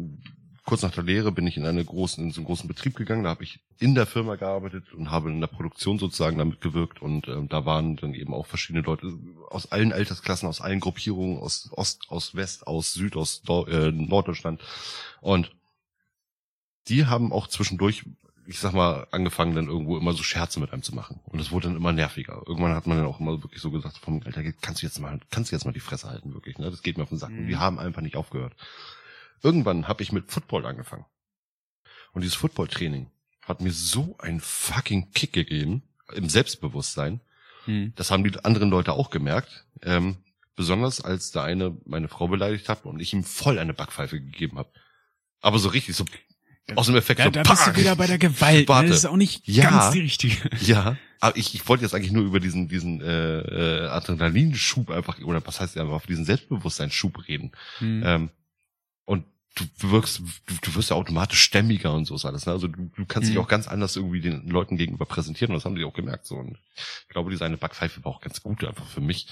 Kurz nach der Lehre bin ich in eine großen, in so einen großen Betrieb gegangen, da habe ich in der Firma gearbeitet und habe in der Produktion sozusagen damit gewirkt und ähm, da waren dann eben auch verschiedene Leute aus allen Altersklassen, aus allen Gruppierungen, aus Ost, aus West, aus Süd, aus Deu- äh, Norddeutschland und die haben auch zwischendurch, ich sag mal, angefangen dann irgendwo immer so Scherze mit einem zu machen und es wurde dann immer nerviger. Irgendwann hat man dann auch immer wirklich so gesagt, vom Alter, kannst du jetzt mal, kannst du jetzt mal die Fresse halten, wirklich, ne? Das geht mir auf den Sack. Und die haben einfach nicht aufgehört. Irgendwann habe ich mit Football angefangen. Und dieses Football-Training hat mir so einen fucking Kick gegeben, im Selbstbewusstsein. Hm. Das haben die anderen Leute auch gemerkt. Ähm, besonders als der eine meine Frau beleidigt hat und ich ihm voll eine Backpfeife gegeben habe. Aber so richtig, so aus dem Effekt Da, so da bist du wieder bei der Gewalt. Warte. Ne? Das ist auch nicht Ja. ganz die richtige. Ja, aber ich, ich wollte jetzt eigentlich nur über diesen diesen äh, äh, Adrenalinschub einfach oder was heißt einfach diesen Selbstbewusstseinsschub reden. Hm. Ähm, du wirkst, du, du wirst ja automatisch stämmiger und so ist alles. Ne? Also du, du kannst dich Mhm. auch ganz anders irgendwie den Leuten gegenüber präsentieren und das haben die auch gemerkt. So. Und ich glaube, diese eine Backpfeife war auch ganz gut einfach für mich,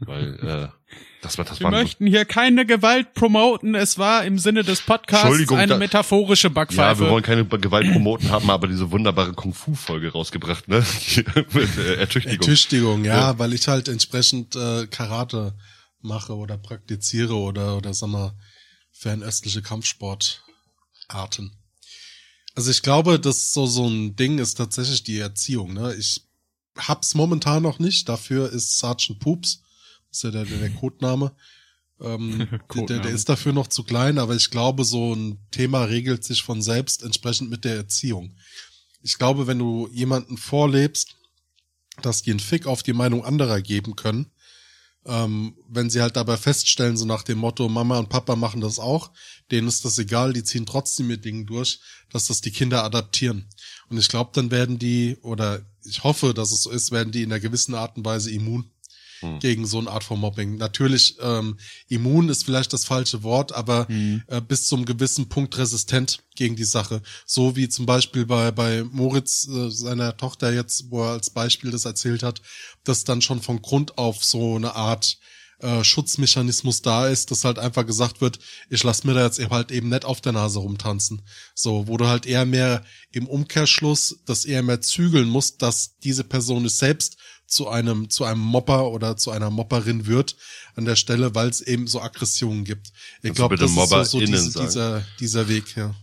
weil äh, das war das Wir war möchten hier keine Gewalt promoten. Es war im Sinne des Podcasts eine da- metaphorische ja, Backpfeife. wir wollen keine Gewalt promoten, haben aber diese wunderbare Kung-Fu-Folge rausgebracht, ne? Mit äh, Ertüchtigung. Ertüchtigung, ja, Ja. weil ich halt entsprechend äh, Karate mache oder praktiziere oder oder sag mal fernöstliche Kampfsportarten. Also ich glaube, dass so so ein Ding ist tatsächlich die Erziehung. Ne? Ich hab's momentan noch nicht. Dafür ist Sergeant Poops, das ist ja der, der, der Codename. Ähm, der, der ist dafür noch zu klein, aber ich glaube, so ein Thema regelt sich von selbst entsprechend mit der Erziehung. Ich glaube, wenn du jemanden vorlebst, dass die einen Fick auf die Meinung anderer geben können, ähm, wenn sie halt dabei feststellen, so nach dem Motto, Mama und Papa machen das auch, denen ist das egal, die ziehen trotzdem mit Dingen durch, dass das die Kinder adaptieren. Und ich glaube, dann werden die, oder ich hoffe, dass es so ist, werden die in einer gewissen Art und Weise immun. Hm. gegen so eine Art von Mobbing. Natürlich, ähm, immun ist vielleicht das falsche Wort, aber hm. äh, bis zum gewissen Punkt resistent gegen die Sache. So wie zum Beispiel bei, bei Moritz, äh, seiner Tochter jetzt, wo er als Beispiel das erzählt hat, dass dann schon von Grund auf so eine Art äh, Schutzmechanismus da ist, dass halt einfach gesagt wird, ich lass mir da jetzt halt eben nicht auf der Nase rumtanzen. So, wo du halt eher mehr im Umkehrschluss, dass eher mehr zügeln musst, dass diese Person es selbst zu einem, zu einem Mopper oder zu einer Mopperin wird an der Stelle, weil es eben so Aggressionen gibt. Ich glaube, das ist so, so diese, dieser, dieser Weg, ja.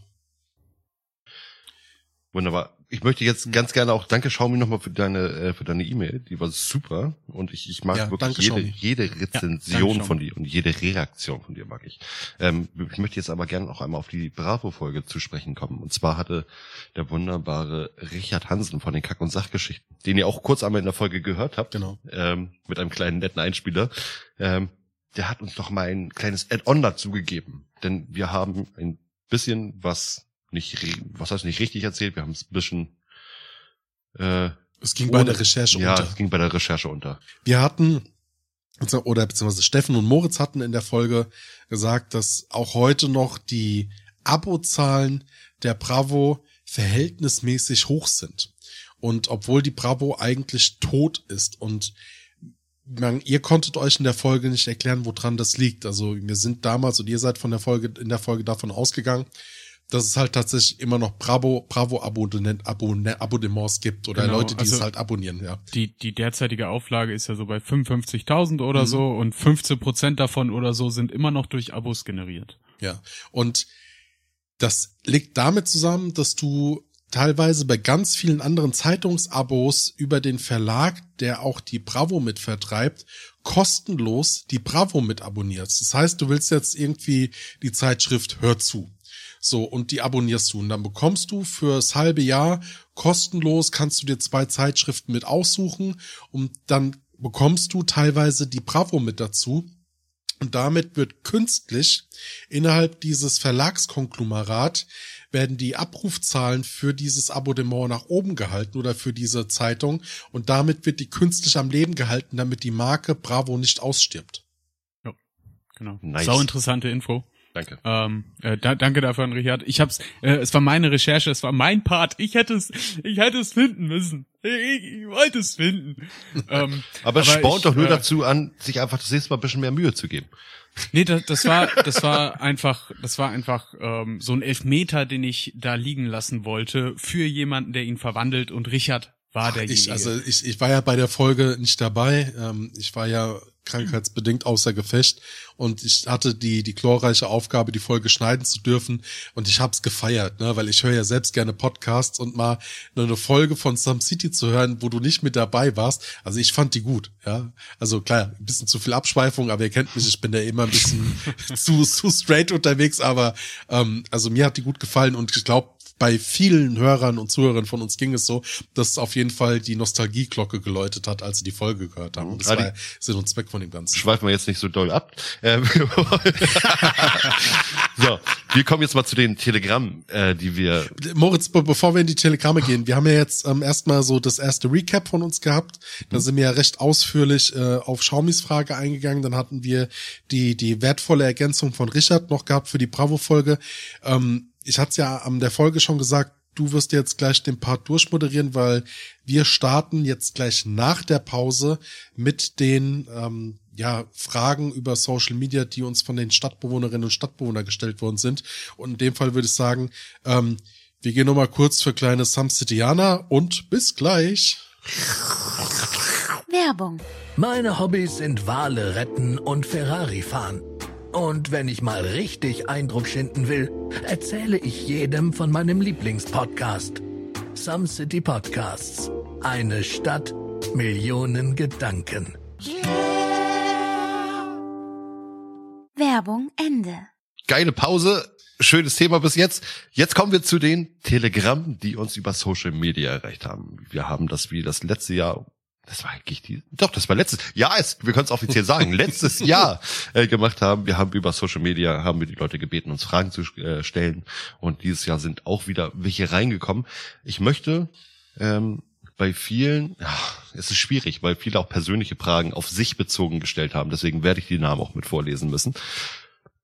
Wunderbar ich möchte jetzt ganz gerne auch Danke Xiaomi nochmal für deine äh, für deine E-Mail, die war super und ich, ich mag ja, wirklich danke, jede jede Rezension ja, von dir und jede Reaktion von dir mag ich. Ähm, ich möchte jetzt aber gerne auch einmal auf die Bravo Folge zu sprechen kommen und zwar hatte der wunderbare Richard Hansen von den Kack und Sachgeschichten, den ihr auch kurz einmal in der Folge gehört habt, genau. ähm, mit einem kleinen netten Einspieler. Ähm, der hat uns doch mal ein kleines Add-on dazu gegeben, denn wir haben ein bisschen was nicht, was heißt nicht richtig erzählt, wir haben es ein bisschen äh, es ging ohne, bei der Recherche ja, unter. Ja, es ging bei der Recherche unter. Wir hatten, oder beziehungsweise Steffen und Moritz hatten in der Folge gesagt, dass auch heute noch die Abozahlen der Bravo verhältnismäßig hoch sind. Und obwohl die Bravo eigentlich tot ist und man, ihr konntet euch in der Folge nicht erklären, woran das liegt. Also wir sind damals und ihr seid von der Folge in der Folge davon ausgegangen, dass es halt tatsächlich immer noch Bravo, Bravo Abonnent, Abonne, Abonnements gibt oder genau, Leute, die also es halt abonnieren, ja. Die, die derzeitige Auflage ist ja so bei 55.000 oder mhm. so und 15 Prozent davon oder so sind immer noch durch Abos generiert. Ja. Und das liegt damit zusammen, dass du teilweise bei ganz vielen anderen Zeitungsabos über den Verlag, der auch die Bravo mit vertreibt, kostenlos die Bravo mit abonnierst. Das heißt, du willst jetzt irgendwie die Zeitschrift Hör zu so, und die abonnierst du. Und dann bekommst du fürs halbe Jahr kostenlos, kannst du dir zwei Zeitschriften mit aussuchen und dann bekommst du teilweise die Bravo mit dazu. Und damit wird künstlich innerhalb dieses Verlagskonglomerat werden die Abrufzahlen für dieses Abonnement nach oben gehalten oder für diese Zeitung und damit wird die künstlich am Leben gehalten, damit die Marke Bravo nicht ausstirbt. Ja, genau. Nice. Sau interessante Info. Danke. Ähm, äh, da, danke dafür an Richard. Ich hab's, äh, es war meine Recherche, es war mein Part. Ich hätte es, ich hätte es finden müssen. Ich, ich wollte es finden. ähm, aber es spornt doch nur äh, dazu an, sich einfach das nächste Mal ein bisschen mehr Mühe zu geben. Nee, das, das war, das war einfach, das war einfach ähm, so ein Elfmeter, den ich da liegen lassen wollte für jemanden, der ihn verwandelt. Und Richard war derjenige. Ich, also ich, ich war ja bei der Folge nicht dabei. Ähm, ich war ja krankheitsbedingt außer Gefecht und ich hatte die die glorreiche Aufgabe, die Folge schneiden zu dürfen und ich hab's gefeiert, ne, weil ich höre ja selbst gerne Podcasts und mal eine Folge von Some City zu hören, wo du nicht mit dabei warst. Also ich fand die gut, ja. Also klar, ein bisschen zu viel Abschweifung, aber ihr kennt mich, ich bin da immer ein bisschen zu zu straight unterwegs, aber ähm, also mir hat die gut gefallen und ich glaube bei vielen Hörern und Zuhörern von uns ging es so, dass auf jeden Fall die Nostalgieglocke geläutet hat, als sie die Folge gehört haben. Und das war Sinn und Zweck von dem Ganzen. Schweifen wir jetzt nicht so doll ab. Ähm, so, wir kommen jetzt mal zu den Telegrammen, äh, die wir. Moritz, bevor wir in die Telegramme gehen, wir haben ja jetzt ähm, erstmal so das erste Recap von uns gehabt. Da mhm. sind wir ja recht ausführlich äh, auf Schaumis Frage eingegangen. Dann hatten wir die, die wertvolle Ergänzung von Richard noch gehabt für die Bravo-Folge. Ähm, ich hatte es ja an der Folge schon gesagt, du wirst jetzt gleich den Part durchmoderieren, weil wir starten jetzt gleich nach der Pause mit den ähm, ja, Fragen über Social Media, die uns von den Stadtbewohnerinnen und Stadtbewohnern gestellt worden sind. Und in dem Fall würde ich sagen, ähm, wir gehen nochmal kurz für kleine Sam Cityana und bis gleich. Werbung. Meine Hobbys sind Wale retten und Ferrari fahren. Und wenn ich mal richtig Eindruck schinden will, erzähle ich jedem von meinem Lieblingspodcast. Some City Podcasts. Eine Stadt, Millionen Gedanken. Yeah. Werbung Ende. Geile Pause. Schönes Thema bis jetzt. Jetzt kommen wir zu den Telegram, die uns über Social Media erreicht haben. Wir haben das wie das letzte Jahr das war eigentlich die, doch, das war letztes, ja, es, wir können es offiziell sagen, letztes Jahr äh, gemacht haben. Wir haben über Social Media, haben wir die Leute gebeten, uns Fragen zu äh, stellen und dieses Jahr sind auch wieder welche reingekommen. Ich möchte ähm, bei vielen, ja, es ist schwierig, weil viele auch persönliche Fragen auf sich bezogen gestellt haben. Deswegen werde ich die Namen auch mit vorlesen müssen.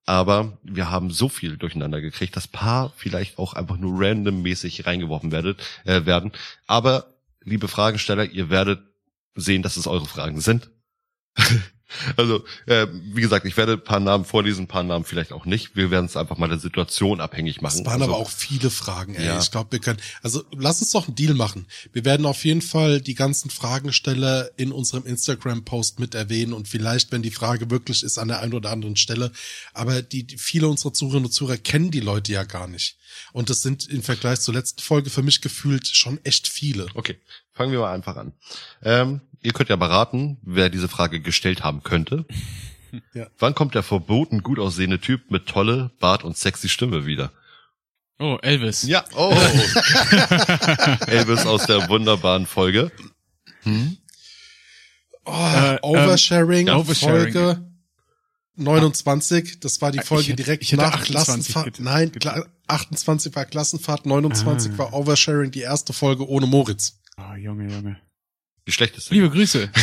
Aber wir haben so viel durcheinander gekriegt, dass paar vielleicht auch einfach nur randommäßig reingeworfen werdet, äh, werden. Aber, liebe Fragensteller, ihr werdet sehen, dass es eure Fragen sind. Also, äh, wie gesagt, ich werde ein paar Namen vorlesen, ein paar Namen vielleicht auch nicht. Wir werden es einfach mal der Situation abhängig machen. Es waren also, aber auch viele Fragen, ey. Ja. Ich glaube, wir können, also lass uns doch einen Deal machen. Wir werden auf jeden Fall die ganzen Fragensteller in unserem Instagram-Post mit erwähnen und vielleicht, wenn die Frage wirklich ist, an der einen oder anderen Stelle. Aber die, die viele unserer Zuhörerinnen und Zuhörer kennen die Leute ja gar nicht. Und das sind im Vergleich zur letzten Folge für mich gefühlt schon echt viele. Okay, fangen wir mal einfach an. Ähm, ihr könnt ja beraten, wer diese Frage gestellt haben könnte. Ja. Wann kommt der verboten gut aussehende Typ mit tolle Bart und sexy Stimme wieder? Oh, Elvis. Ja, oh. Elvis aus der wunderbaren Folge. Oh, Äh, Oversharing, ähm, Oversharing. Folge 29, das war die Folge hätte- direkt nach 28 Klassenfahrt. getippt. Nein, Kla 28 war Klassenfahrt, 29 Ah. war Oversharing, die erste Folge ohne Moritz. Oh, Junge, Junge. Die schlechteste. Liebe Grüße.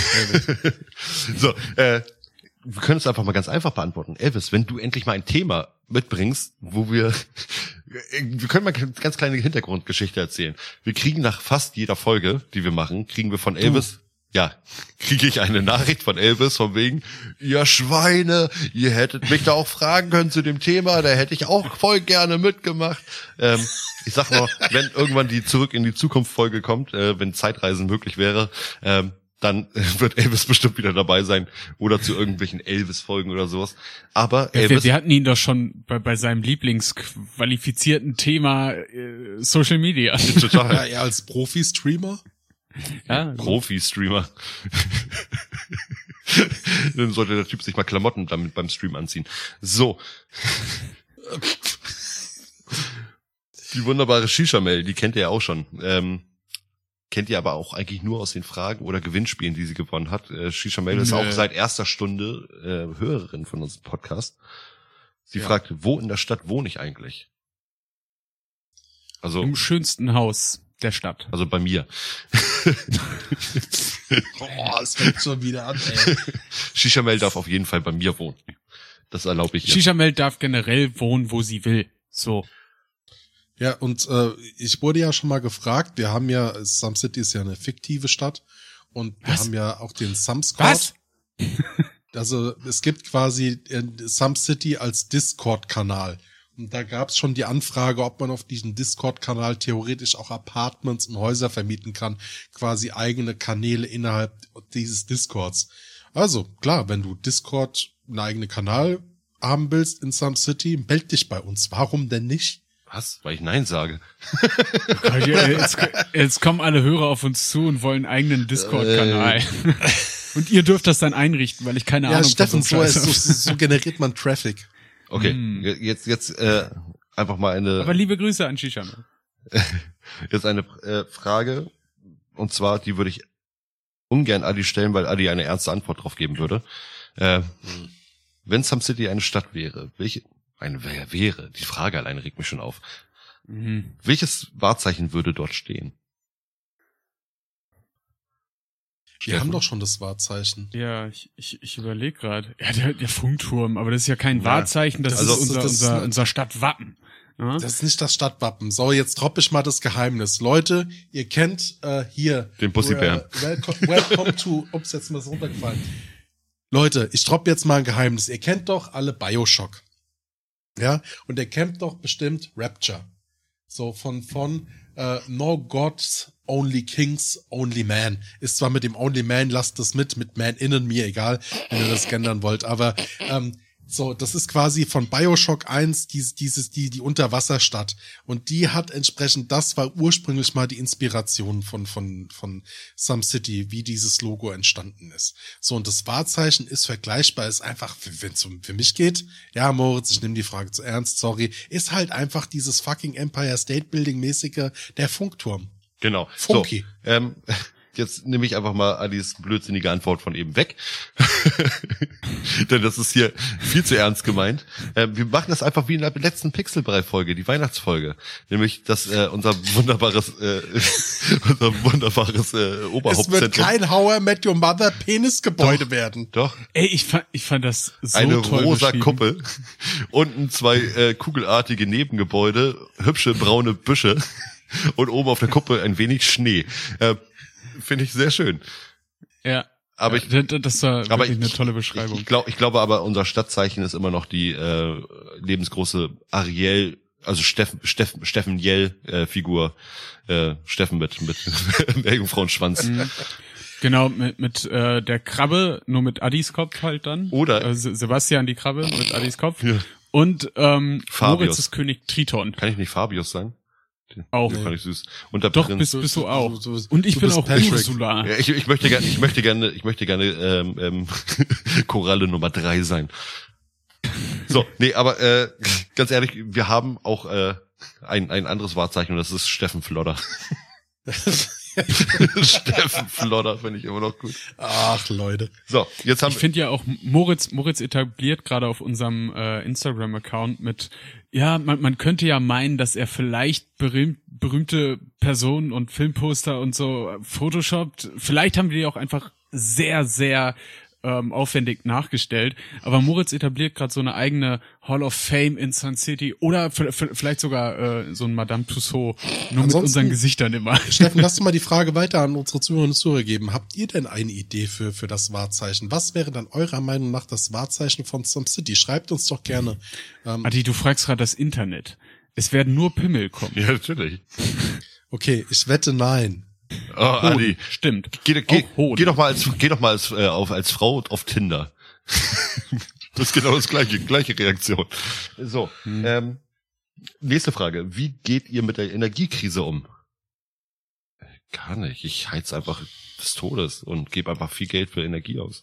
So, äh, wir können es einfach mal ganz einfach beantworten. Elvis, wenn du endlich mal ein Thema mitbringst, wo wir, wir können mal eine ganz kleine Hintergrundgeschichte erzählen. Wir kriegen nach fast jeder Folge, die wir machen, kriegen wir von Elvis, ja, kriege ich eine Nachricht von Elvis von wegen, ihr Schweine, ihr hättet mich da auch fragen können zu dem Thema, da hätte ich auch voll gerne mitgemacht. Ähm, ich sag mal, wenn irgendwann die Zurück in die Zukunft Folge kommt, äh, wenn Zeitreisen möglich wäre, ähm, dann wird Elvis bestimmt wieder dabei sein oder zu irgendwelchen Elvis-Folgen oder sowas. Aber Ja, wir, Elvis, wir hatten ihn doch schon bei, bei seinem Lieblingsqualifizierten Thema äh, Social Media. Ja, total er als Profi-Streamer. Ja, Profi-Streamer. Dann sollte der Typ sich mal Klamotten damit beim Stream anziehen. So. Die wunderbare Shisha-Mail, die kennt ihr ja auch schon. Ähm, kennt ihr aber auch eigentlich nur aus den Fragen oder Gewinnspielen, die sie gewonnen hat. Äh, Shisha-Mail ist Nö. auch seit erster Stunde äh, Hörerin von unserem Podcast. Sie Ja. fragt, wo in der Stadt wohne ich eigentlich? Also, Im schönsten Haus der Stadt. also bei mir. Boah, es fängt schon wieder an, ey. Shisha-Mail darf auf jeden Fall bei mir wohnen. Das erlaube ich ihr. Shisha Mel darf generell wohnen, wo sie will. So. Ja, und äh, ich wurde ja schon mal gefragt, wir haben ja, Some City ist ja eine fiktive Stadt und wir Was? haben ja auch den Some Squad. Was? Also es gibt quasi äh, Some City als Discord-Kanal. Und da gab es schon die Anfrage, ob man auf diesem Discord-Kanal theoretisch auch Apartments und Häuser vermieten kann, quasi eigene Kanäle innerhalb dieses Discords. Also klar, wenn du Discord einen eigenen Kanal haben willst in Some City, meld dich bei uns. Warum denn nicht? Was? Weil ich Nein sage. Jetzt, jetzt kommen alle Hörer auf uns zu und wollen einen eigenen Discord-Kanal. Und ihr dürft das dann einrichten, weil ich keine ja, Ahnung Steffen, so, von ist, so so, so generiert man Traffic. Okay, Hm. jetzt jetzt äh, einfach mal habe. Aber eine liebe Grüße an Shisha Mel. jetzt eine äh, Frage und zwar die würde ich ungern Adi stellen, weil Adi eine ernste Antwort drauf geben würde. Äh, wenn Some City eine Stadt wäre, welche eine wer wäre? Die Frage alleine regt mich schon auf. Mhm. Welches Wahrzeichen würde dort stehen? Wir Steffen? haben doch schon das Wahrzeichen. Ja, ich, ich, ich überlege gerade. Ja, der, der Funkturm, aber das ist ja kein Ja. Wahrzeichen, das, Also, ist unser, das unser, unser Stadtwappen. Ja? Das ist nicht das Stadtwappen. So, jetzt droppe ich mal das Geheimnis. Leute, ihr kennt äh, hier. Den Pussybären. Äh, welcome, welcome to. Ups, jetzt ist mir das runtergefallen. Leute, ich droppe jetzt mal ein Geheimnis. Ihr kennt doch alle Bioshock. Ja, und ihr kennt doch bestimmt Rapture. So von, von äh, No Gods, Only Kings, Only Man. Ist zwar mit dem Only Man, lasst das mit, mit Man innen, mir egal, wenn ihr das gendern wollt, aber ähm, so, das ist quasi von Bioshock 1 dieses, dieses, die, die Unterwasserstadt. Und die hat entsprechend, das war ursprünglich mal die Inspiration von, von, von Some City, wie dieses Logo entstanden ist. So, und das Wahrzeichen ist vergleichbar, ist einfach, wenn es um für mich geht, ja, Moritz, ich nehme die Frage zu ernst, sorry, ist halt einfach dieses fucking Empire State Building mäßige, der Funkturm. Genau. Funky. So, ähm, jetzt nehme ich einfach mal Adis blödsinnige Antwort von eben weg. Denn das ist hier viel zu ernst gemeint. Äh, wir machen das einfach wie in der letzten Pixelbrei-Folge, die Weihnachtsfolge. Nämlich, dass äh, unser wunderbares, äh, unser wunderbares äh, Es wird Oberhauptzentrum. kein I Met Your Mother Penisgebäude werden. Doch, Ey, ich fand, ich fand das so eine toll rosa. Kuppel, unten zwei äh, kugelartige Nebengebäude, hübsche braune Büsche und oben auf der Kuppel ein wenig Schnee. Äh, Finde ich sehr schön. Ja. Aber ich, das war aber ich, eine tolle ich, Beschreibung. ich, glaub, ich glaube aber, unser Stadtzeichen ist immer noch die äh, lebensgroße Ariel, also Steffen, Steffen, Steffen Jell äh, Figur, äh, Steffen mit mit Meerjungfrauenschwanz. Mhm. Genau, mit, mit äh, der Krabbe, nur mit Addis Kopf halt dann. Oder- Äh, Se- Sebastian die Krabbe mit Addis Kopf. Ja. Und ähm, Fabius. Moritz ist König Triton. Kann ich nicht Fabius sagen? Auch. Den fand ich süß. Und der Doch, Prinz. bist, bist du auch. du- du- Und ich du bin auch Patrick. Ursula. Ja, ich, ich möchte gerne, ich möchte gerne, ich möchte gerne ähm, ähm, Koralle Nummer drei sein. So, nee, aber äh, ganz ehrlich, wir haben auch äh, ein, ein anderes Wahrzeichen und das ist Steffen Flodder. Steffen Flodder finde ich immer noch gut. Ach, Leute. So, jetzt haben Ich finde ja auch Moritz, Moritz etabliert gerade auf unserem äh, Instagram-Account mit, ja, man, man könnte ja meinen, dass er vielleicht berühmt, berühmte Personen und Filmposter und so photoshoppt. Vielleicht haben wir die auch einfach sehr, sehr ähm, aufwendig nachgestellt. Aber Moritz etabliert gerade so eine eigene Hall of Fame in Sun City oder vielleicht sogar äh, so ein Madame Tussauds, nur mit Ansonsten- unseren Gesichtern immer. Steffen, lass du mal die Frage weiter an unsere Zuhörerinnen und Zuhörer geben. Habt ihr denn eine Idee für, für das Wahrzeichen? Was wäre dann eurer Meinung nach das Wahrzeichen von Some City? Schreibt uns doch gerne. Ähm, Adi, du fragst gerade das Internet. Es werden nur Pimmel kommen. ja natürlich. okay, ich wette nein. Oh, Adi, Stimmt. geh, geh, Hoden. geh doch mal als geh doch mal als äh, auf als Frau auf Tinder. das ist genau das gleiche gleiche Reaktion. So, ähm, nächste Frage: Wie geht ihr mit der Energiekrise um? Gar nicht. Ich heiz einfach des Todes und gebe einfach viel Geld für Energie aus.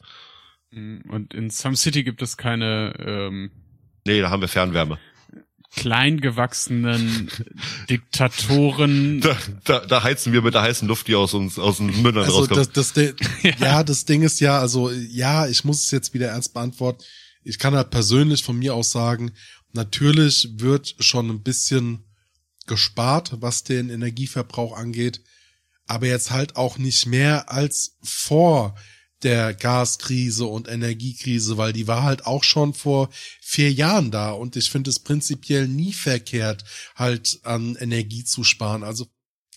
Mm, Und in Some City gibt es keine ähm, Nee, da haben wir Fernwärme. Kleingewachsenen Diktatoren. Da, da, da heizen wir mit der heißen Luft, die aus uns aus den Mündern Also rauskommt. das, das, Di- ja, das Ding ist ja, also ja, ich muss es jetzt wieder ernst beantworten. Ich kann halt persönlich von mir aus sagen, natürlich wird schon ein bisschen gespart, was den Energieverbrauch angeht, aber jetzt halt auch nicht mehr als vor der Gaskrise und Energiekrise, weil die war halt auch schon vor vier Jahren da und ich finde es prinzipiell nie verkehrt, halt an Energie zu sparen. Also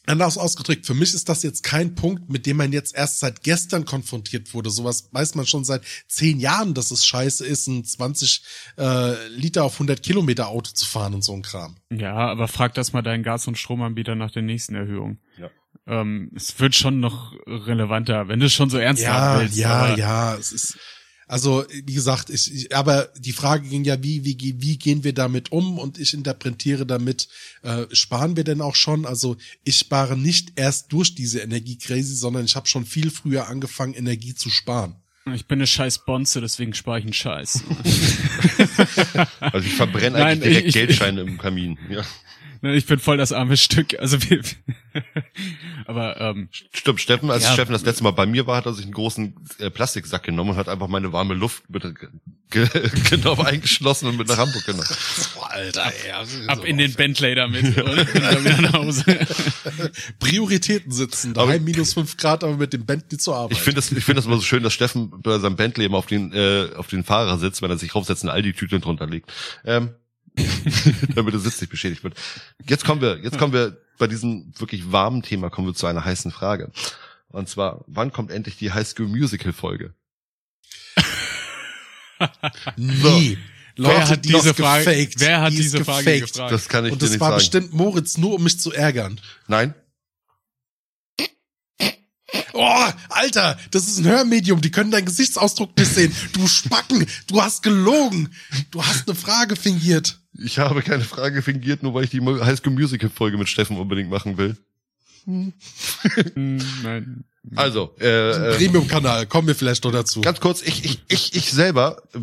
Anders ausgedrückt, für mich ist das jetzt kein Punkt, mit dem man jetzt erst seit gestern konfrontiert wurde. Sowas weiß man schon seit zehn Jahren, dass es scheiße ist, ein 20 äh, Liter auf 100 Kilometer Auto zu fahren und so ein Kram. Ja, aber frag das mal deinen Gas- und Stromanbieter nach der nächsten Erhöhung. Ja. Ähm, es wird schon noch relevanter, wenn du es schon so ernst Ja, haben willst. ja, aber ja, es ist, also, wie gesagt, ich, ich, aber die Frage ging ja, wie, wie, wie gehen wir damit um? Und ich interpretiere damit, äh, sparen wir denn auch schon? Also, ich spare nicht erst durch diese Energiekrise, sondern ich habe schon viel früher angefangen, Energie zu sparen. Ich bin eine scheiß Bonze, deswegen spare ich einen Scheiß. Also ich verbrenne Nein, eigentlich direkt ich- ich- Geldscheine im Kamin. Ja. Ich bin voll das arme Stück. Also wir, aber ähm, Stimmt, Steffen, als Ja. Steffen das letzte Mal bei mir war, hat er sich einen großen äh, Plastiksack genommen und hat einfach meine warme Luft mit, ge, genau eingeschlossen und mit nach Hamburg genommen. Alter, ey, ab in den Bentley damit und dann wieder nach Hause. Prioritäten sitzen. Daheim minus fünf Grad, aber mit dem Bentley zur Arbeit. Ich finde das, ich finde das immer so schön, dass Steffen bei seinem Bentley immer auf den, äh, auf den Fahrer sitzt, wenn er sich raufsetzt und all die Tüten drunter legt. Ähm, damit der Sitz nicht beschädigt wird. Jetzt kommen wir, jetzt kommen wir bei diesem wirklich warmen Thema kommen wir zu einer heißen Frage. Und zwar, wann kommt endlich die High School Musical Folge? Nie. wer Leute, hat diese Frage? gefaked. Wer hat Die diese Frage gefaked. gefragt? Das kann ich Und dir das nicht war sagen. bestimmt Moritz nur, um mich zu ärgern. Nein? Oh, Alter, das ist ein Hörmedium, die können deinen Gesichtsausdruck nicht sehen. Du Spacken, du hast gelogen. Du hast eine Frage fingiert. Ich habe keine Frage fingiert, nur weil ich die High School Musical Folge mit Steffen unbedingt machen will. Hm, Nein. Also, äh, äh, Premium-Kanal, kommen wir vielleicht noch dazu. Ganz kurz, ich, ich, ich, ich selber äh,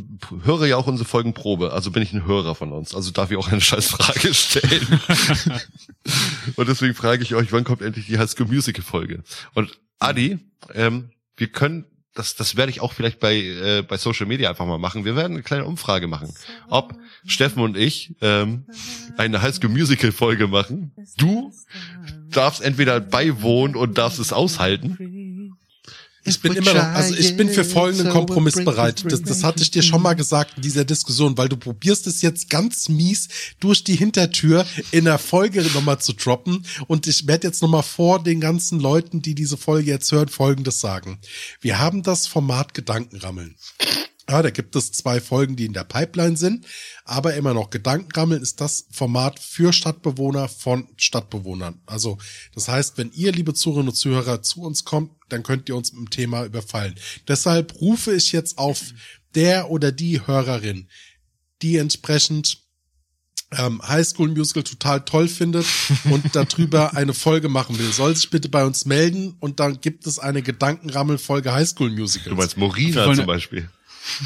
höre ja auch unsere Folgen Probe, also bin ich ein Hörer von uns, also darf ich auch eine scheiß Frage stellen. und deswegen frage ich euch, wann kommt endlich die High School Musical Folge? Und Adi, ähm, wir können, das, das werde ich auch vielleicht bei, äh, bei Social Media einfach mal machen. Wir werden eine kleine Umfrage machen, ob Steffen und ich ähm, eine Highschool Musical Folge machen. Du darfst entweder beiwohnen und darfst es aushalten. Ich bin immer noch, also ich bin für folgenden Kompromiss bereit. Das, das hatte ich dir schon mal gesagt in dieser Diskussion, weil du probierst es jetzt ganz mies durch die Hintertür in der Folge nochmal zu droppen. Und ich werde jetzt nochmal vor den ganzen Leuten, die diese Folge jetzt hören, folgendes sagen. Wir haben das Format Gedankenrammeln. Ja, da gibt es zwei Folgen, die in der Pipeline sind, aber immer noch Gedankenrammeln ist das Format für Stadtbewohner von Stadtbewohnern. Also das heißt, wenn ihr, liebe Zuhörerinnen und Zuhörer, zu uns kommt, dann könnt ihr uns mit dem Thema überfallen. Deshalb rufe ich jetzt auf der oder die Hörerin, die entsprechend ähm, High School Musical total toll findet und darüber eine Folge machen will, soll sich bitte bei uns melden und dann gibt es eine Gedankenrammel-Folge High School Musicals. Du meinst Morina zum Beispiel.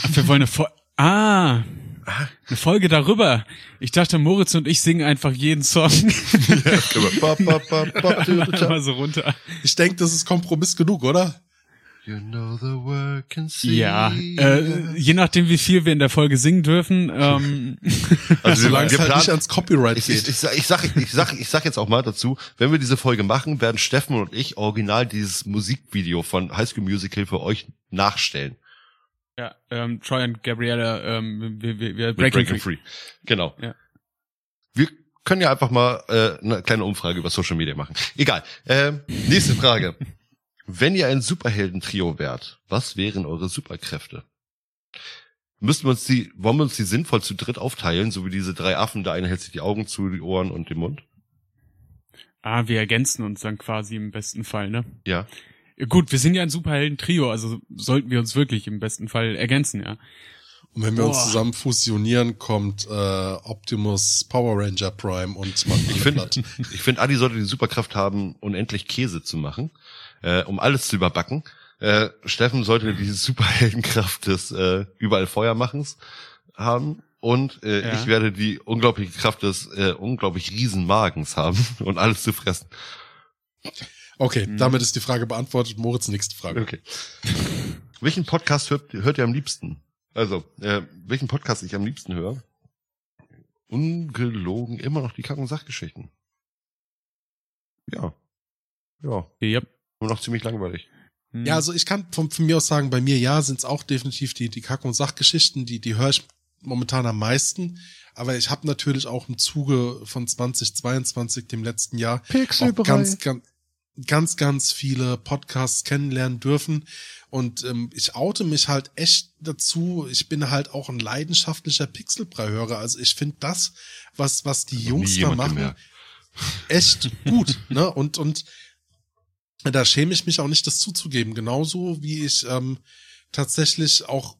Ach, wir wollen eine Folge. Ah, eine Folge darüber. Ich dachte, Moritz und ich singen einfach jeden Song mal so runter. Ich denke, das ist Kompromiss genug, oder? You know the word can see. Ja, äh, je nachdem, wie viel wir in der Folge singen dürfen. Ähm, also Solange es halt nicht ans Copyright ich, ich, geht. ich, sag- ich, sag, ich, sag, ich sag jetzt auch mal dazu, wenn wir diese Folge machen, werden Steffen und ich original dieses Musikvideo von High School Musical für euch nachstellen. Ja, ähm, Troy und Gabriella, ähm, wir, wir, wir Breaking, Breaking Free. Free. Genau. Ja. Wir können ja einfach mal äh, eine kleine Umfrage über Social Media machen. Egal. Ähm, nächste Frage. Wenn ihr ein Superheldentrio wärt, was wären eure Superkräfte? Müssten wir uns die, wollen wir uns die sinnvoll zu dritt aufteilen, so wie diese drei Affen, der eine hält sich die Augen zu, die Ohren und den Mund? Ah, wir ergänzen uns dann quasi im besten Fall, ne? Ja. Gut, wir sind ja ein Superhelden-Trio, also sollten wir uns wirklich im besten Fall ergänzen, ja. Und wenn wir uns zusammen fusionieren, kommt äh, Optimus Power Ranger Prime und macht Ich finde, ich finde, Adi sollte die Superkraft haben, unendlich Käse zu machen, äh, um alles zu überbacken. Äh, Steffen sollte diese Superheldenkraft des äh, überall Feuermachens haben. Und äh, Ja. ich werde die unglaubliche Kraft des äh, unglaublich riesen Magens haben und alles zu fressen. Okay, Mhm. damit ist die Frage beantwortet. Moritz, nächste Frage. Okay. welchen Podcast hört, hört ihr am liebsten? Also, äh, welchen Podcast ich am liebsten höre? Ungelogen immer noch die Kack- und Sachgeschichten. Ja. Ja. Yep. Nur noch ziemlich langweilig. Hm. Ja, also ich kann von, von mir aus sagen, bei mir ja, sind es auch definitiv die, die Kack- und Sachgeschichten, die, die höre ich momentan am meisten. Aber ich habe natürlich auch im Zuge von 2022, dem letzten Jahr, auch ganz, ganz, ganz, ganz viele Podcasts kennenlernen dürfen. Und ähm, ich oute mich halt echt dazu. Ich bin halt auch ein leidenschaftlicher Pixelbrei-Hörer. Also ich finde das, was, was die Jungs da machen, echt gut. ne? Und, und da schäme ich mich auch nicht, das zuzugeben. Genauso wie ich ähm, tatsächlich auch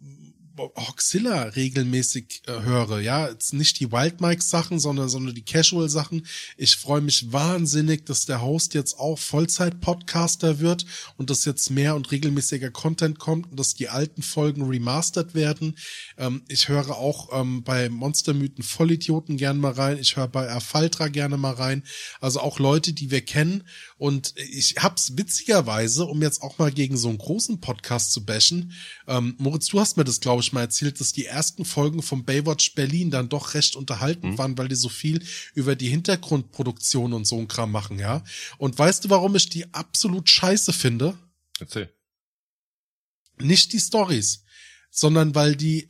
Hoxilla regelmäßig äh, höre. Ja, jetzt nicht die Wild Mike Sachen, sondern, sondern die Casual Sachen. Ich freue mich wahnsinnig, dass der Host jetzt auch Vollzeit-Podcaster wird und dass jetzt mehr und regelmäßiger Content kommt und dass die alten Folgen remastert werden. Ähm, ich höre auch ähm, bei Monstermythen Vollidioten gern mal rein. Ich höre bei Erfaltra gerne mal rein. Also auch Leute, die wir kennen. Und ich hab's witzigerweise, um jetzt auch mal gegen so einen großen Podcast zu bashen, ähm, Moritz, du hast mir das, glaube ich, mal erzählt, dass die ersten Folgen vom Baywatch Berlin dann doch recht unterhalten waren, weil die so viel über die Hintergrundproduktion und so ein Kram machen, ja. Und weißt du, warum ich die absolut scheiße finde? Erzähl. nicht die Stories, sondern weil die,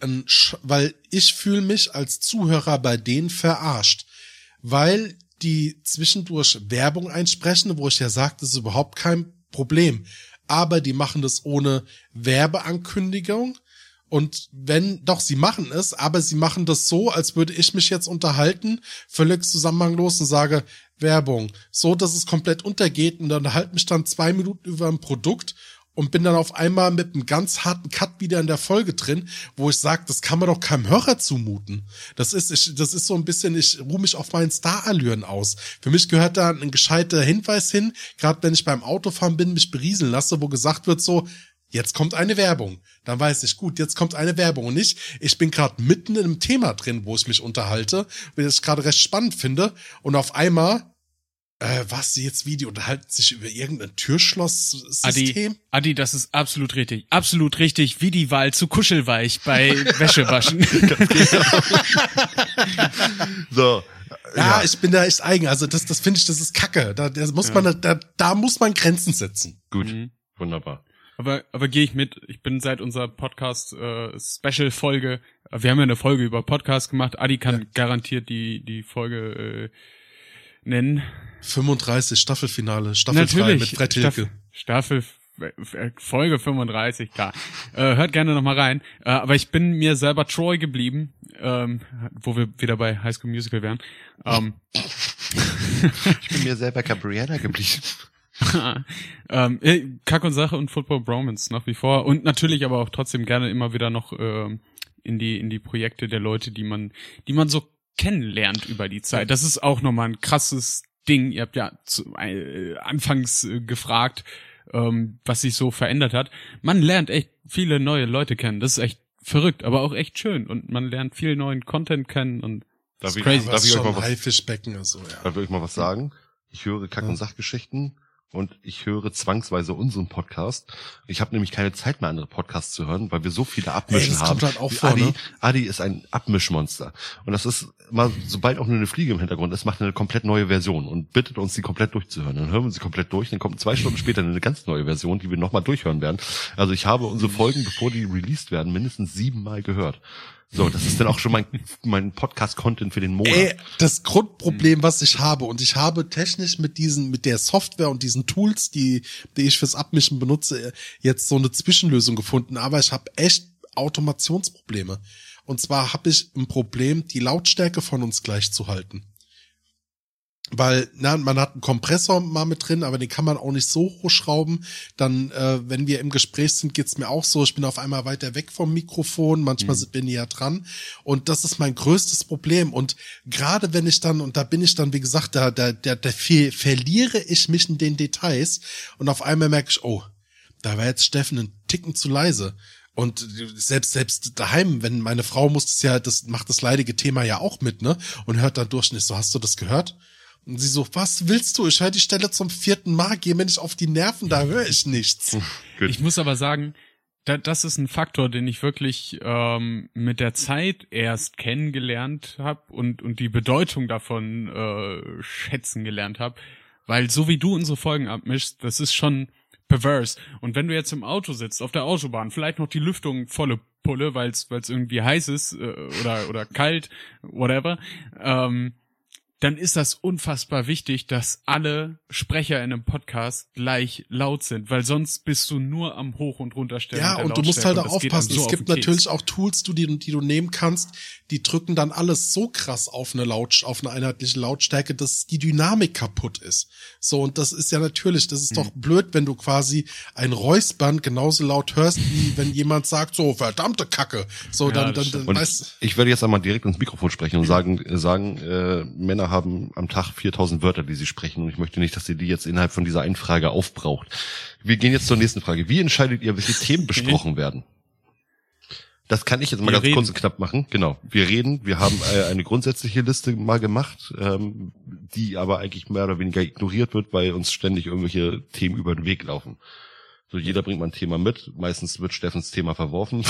weil ich fühle mich als Zuhörer bei denen verarscht, weil die zwischendurch Werbung einsprechen, wo ich ja sage, das ist überhaupt kein Problem, aber die machen das ohne Werbeankündigung. Und wenn, doch, sie machen es, aber sie machen das so, als würde ich mich jetzt unterhalten, völlig zusammenhanglos und sage, Werbung, so, dass es komplett untergeht und dann halt mich dann zwei Minuten über ein Produkt und bin dann auf einmal mit einem ganz harten Cut wieder in der Folge drin, wo ich sage, das kann man doch keinem Hörer zumuten. Das ist, ich, das ist so ein bisschen, ich ruhe mich auf meinen Starallüren aus. Für mich gehört da ein gescheiter Hinweis hin, gerade wenn ich beim Autofahren bin, mich berieseln lasse, wo gesagt wird so, Jetzt kommt eine Werbung. Dann weiß ich, gut, jetzt kommt eine Werbung. Und nicht, ich bin gerade mitten in einem Thema drin, wo ich mich unterhalte, weil ich gerade recht spannend finde. Und auf einmal Äh, was jetzt wie die unterhalten sich über irgendein Adi, Türschloss-System? Adi, das ist absolut richtig. Absolut richtig, wie die Wahl zu kuschelweich bei Wäschewaschen. So. Ja, ich bin da echt eigen. Also das, das finde ich, das ist Kacke. Da, da muss man, da, da muss man Grenzen setzen. Gut. Mhm. Wunderbar. Aber, aber gehe ich mit. Ich bin seit unserer Podcast äh, Special Folge. Wir haben ja eine Folge über Podcast gemacht. Adi kann garantiert die die Folge äh, nennen. 35 Staffelfinale, Staffel 3 mit Fred Hilke. Staffel, Staffel äh, Folge 35, klar. Äh, hört gerne noch mal rein. Äh, aber ich bin mir selber Troy geblieben, ähm, wo wir wieder bei High School Musical wären. Ähm, Ich bin mir selber Gabriella geblieben. ähm, äh, Kack und Sache und Football Bromance nach wie vor und natürlich aber auch trotzdem gerne immer wieder noch ähm, in die in die Projekte der Leute, die man die man so kennenlernt über die Zeit. Das ist auch nochmal ein krasses Ding. Ihr habt ja zu, äh, anfangs äh, gefragt, ähm, was sich so verändert hat. Man lernt echt viele neue Leute kennen. Das ist echt verrückt, aber auch echt schön und man lernt viel neuen Content kennen und Darf ich, crazy. darf ich euch mal was, also ja. darf ich euch mal was sagen? Ich höre Kack- und Sachgeschichten und ich höre zwangsweise unseren Podcast. Ich habe nämlich keine Zeit mehr, andere Podcasts zu hören, weil wir so viele Abmischen Ey, das haben. kommt halt auch vor, Adi, ne? Adi ist ein Abmischmonster. Und das ist mal, sobald auch nur eine Fliege im Hintergrund ist, macht eine komplett neue Version und bittet uns, die komplett durchzuhören. Dann hören wir sie komplett durch, dann kommt zwei Stunden später eine ganz neue Version, die wir nochmal durchhören werden. Also ich habe unsere Folgen, bevor die released werden, mindestens siebenmal gehört. So, das ist dann auch schon mein, mein Podcast-Content für den Monat. Ey, das Grundproblem, was ich habe, und ich habe technisch mit diesen, mit der Software und diesen Tools, die, die ich fürs Abmischen benutze, jetzt so eine Zwischenlösung gefunden, aber ich habe echt Automationsprobleme. Und zwar habe ich ein Problem, die Lautstärke von uns gleich zu halten. Weil, na, man hat einen Kompressor mal mit drin, aber den kann man auch nicht so hochschrauben. Dann, äh, wenn wir im Gespräch sind, geht's mir auch so. Ich bin auf einmal weiter weg vom Mikrofon, manchmal sind wir näher dran. Und das ist mein größtes Problem. Und gerade wenn ich dann, und da bin ich dann, wie gesagt, da, da, da, da ver verliere ich mich in den Details und auf einmal merke ich, oh, da war jetzt Steffen ein Ticken zu leise. Und selbst, selbst daheim, wenn meine Frau muss das ja, das macht das leidige Thema ja auch mit, ne? Und hört dann durch nicht so, hast du das gehört? Und sie so, was willst du? Ich höre die Stelle zum vierten Mal, geh mir nicht auf die Nerven, da höre ich nichts. Ich muss aber sagen, da, das ist ein Faktor, den ich wirklich ähm, mit der Zeit erst kennengelernt habe und, und die Bedeutung davon äh, schätzen gelernt habe. Weil so wie du unsere Folgen abmischst, das ist schon perverse. Und wenn du jetzt im Auto sitzt, auf der Autobahn, vielleicht noch die Lüftung volle Pulle, weil es irgendwie heiß ist äh, oder, oder kalt, whatever, ähm, dann ist das unfassbar wichtig, dass alle Sprecher in einem Podcast gleich laut sind, weil sonst bist du nur am Hoch- und Runterstellen. Ja, der und du musst halt auch aufpassen. so es auf gibt Keks. natürlich auch Tools, die, du- die du nehmen kannst, die drücken dann alles so krass auf eine Laut, auf eine einheitliche Lautstärke, dass die Dynamik kaputt ist. So, und das ist ja natürlich, das ist Hm. doch blöd, wenn du quasi ein Räuspern genauso laut hörst, wie wenn jemand sagt, so, verdammte Kacke. So, Ja, dann, das dann, dann weißt ich werde jetzt einmal direkt ins Mikrofon sprechen und sagen, sagen äh, Männer haben am Tag 4000 Wörter, die sie sprechen. Und ich möchte nicht, dass ihr die jetzt innerhalb von dieser einen Frage aufbraucht. Wir gehen jetzt zur nächsten Frage. Wie entscheidet ihr, welche Themen besprochen werden? Das kann ich jetzt mal Wir ganz reden. kurz und knapp machen. Genau. Wir reden. Wir haben äh, eine grundsätzliche Liste mal gemacht, ähm, die aber eigentlich mehr oder weniger ignoriert wird, weil uns ständig irgendwelche Themen über den Weg laufen. So, jeder bringt mal ein Thema mit. Meistens wird Steffens Thema verworfen.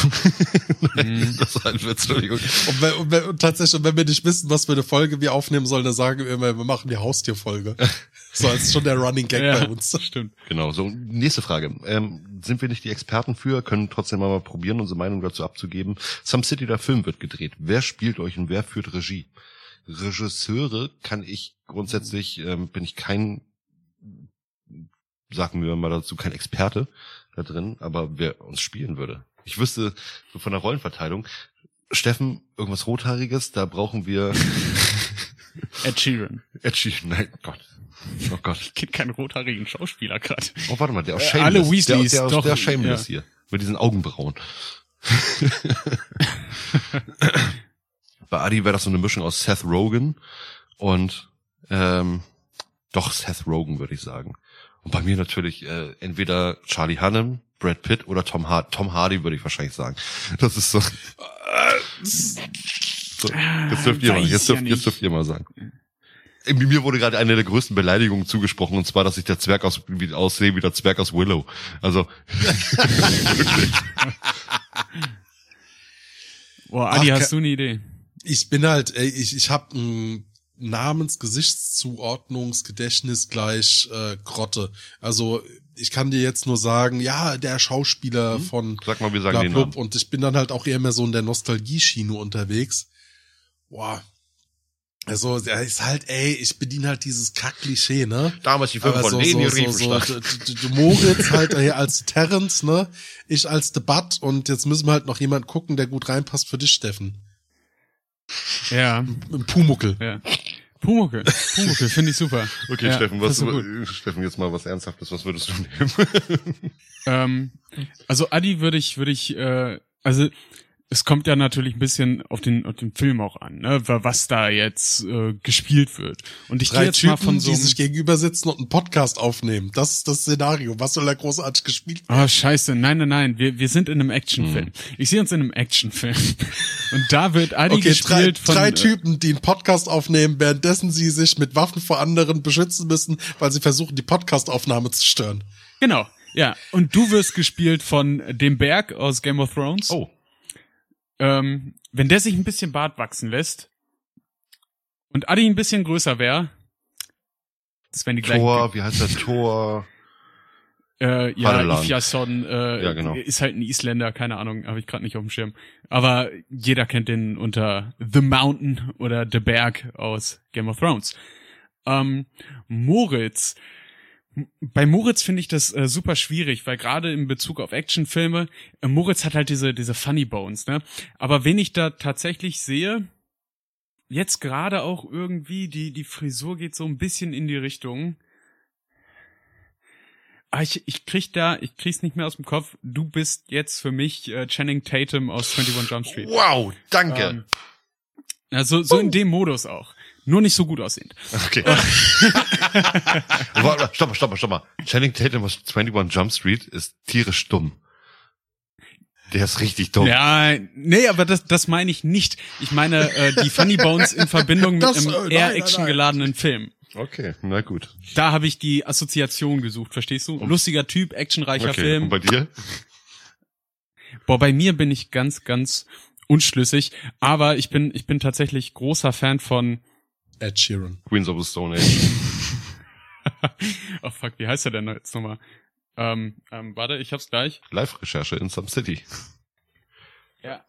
Nein, das Witz, Entschuldigung. Und, wenn, und, wenn, und tatsächlich, und wenn wir nicht wissen, was für eine Folge wir aufnehmen sollen, dann sagen wir immer, wir machen die Haustierfolge. so als schon der Running Gag ja, bei uns. Stimmt. Genau, so nächste Frage. Ähm, sind wir nicht die Experten für, können trotzdem mal probieren, unsere Meinung dazu abzugeben. Some City, der Film wird gedreht. Wer spielt euch und wer führt Regie? Regisseure kann ich grundsätzlich, ähm, bin ich kein, sagen wir mal dazu, kein Experte da drin, aber wer uns spielen würde. Ich wüsste so von der Rollenverteilung, Steffen, irgendwas Rothaariges, da brauchen wir Ed Sheeran. Ed Sheeran, nein, Gott. Oh Gott. Geht kein rothaarigen Schauspieler gerade. Oh, warte mal, der aus Äh, Shameless. alle Weasleys, der, der, doch, der Shameless ja. hier. Mit diesen Augenbrauen. Bei Adi wäre das so eine Mischung aus Seth Rogen und ähm, doch Seth Rogen, würde ich sagen. Und bei mir natürlich äh, entweder Charlie Hunnam, Brad Pitt oder Tom Hardy. Tom Hardy würde ich wahrscheinlich sagen. Das ist so. so jetzt dürft ihr mal, jetzt dürft, jetzt dürft ihr mal sagen. Mir wurde gerade eine der größten Beleidigungen zugesprochen, und zwar, dass ich der Zwerg aus, wie, aussehe wie der Zwerg aus Willow. Also, Boah, Adi, Ach, hast du eine Idee? Ich bin halt, ich, ich habe ein Namens, Gesichtszuordnungs, Gedächtnis gleich äh, Grotte. Also ich kann dir jetzt nur sagen, ja, der Schauspieler von sag mal, wir sagen den Namen. und ich bin dann halt auch eher mehr so in der Nostalgie-Schiene unterwegs. Boah. Also, der ist halt, ey, ich bediene halt dieses Kack-Klischee, ne? Damals die Filme von so, Leni so, so, so, Riefenstadt. d- d- d- Moritz halt hier als Terrence, ne? Ich als Debatt und jetzt müssen wir halt noch jemand gucken, der gut reinpasst für dich, Steffen. Ja, Ein Pumuckel. ja. Pumuckel. Pumuckel, finde ich super. Okay, ja, Steffen, was. Steffen, jetzt mal was Ernsthaftes, was würdest du nehmen? Ähm, also Adi würde ich, würde ich, äh, also es kommt ja natürlich ein bisschen auf den, auf den Film auch an, ne, wa- was da jetzt äh, gespielt wird. Und ich gehe Drei jetzt Typen, mal von so die sich gegenüber sitzen und einen Podcast aufnehmen. Das ist das Szenario. Was soll da großartig gespielt werden? Oh, scheiße, nein, nein, nein, wir, wir sind in einem Actionfilm. Ich sehe uns in einem Actionfilm. Und da wird Adi Okay, drei, gespielt von... drei äh, Typen, die einen Podcast aufnehmen, währenddessen sie sich mit Waffen vor anderen beschützen müssen, weil sie versuchen, die Podcastaufnahme zu stören. Genau, ja. Und du wirst gespielt von dem Berg aus Game of Thrones. Oh, Ähm, wenn der sich ein bisschen Bart wachsen lässt und Adi ein bisschen größer wäre, das wären die gleichen Tor, wie heißt der Tor? Äh, ja. Ifjason äh, Ja, genau. ist halt ein Isländer, keine Ahnung, habe ich gerade nicht auf dem Schirm. Aber jeder kennt den unter The Mountain oder The Berg aus Game of Thrones. Ähm, Moritz. Bei Moritz finde ich das äh, super schwierig, weil gerade in Bezug auf Actionfilme, äh, Moritz hat halt diese, diese Funny Bones, ne? Aber wen ich da tatsächlich sehe, jetzt gerade auch irgendwie, die, die Frisur geht so ein bisschen in die Richtung. Ah, ich, ich krieg da, ich krieg's nicht mehr aus dem Kopf. Du bist jetzt für mich äh, Channing Tatum aus 21 Jump Street. Wow, danke. Ähm, ja, so, so in dem Modus auch. Nur nicht so gut aussehend. Okay. Warte, stopp mal, stopp mal, stopp mal. Channing Tatum aus 21 Jump Street ist tierisch dumm. Der ist richtig dumm. Ja, nee, aber das, das meine ich nicht. Ich meine äh, die Funny Bones in Verbindung mit Das, einem äh, nein, eher actiongeladenen Film. Okay, na gut. Da habe ich die Assoziation gesucht, verstehst du? Lustiger Typ, actionreicher Okay, Film. und bei dir? Boah, bei mir bin ich ganz, ganz unschlüssig, aber ich bin, ich bin tatsächlich großer Fan von, Ed Sheeran. Queens of the Stone Age. oh fuck, wie heißt er denn jetzt nochmal? Ähm, ähm, warte, ich hab's gleich. Live-Recherche in Some City. Ja.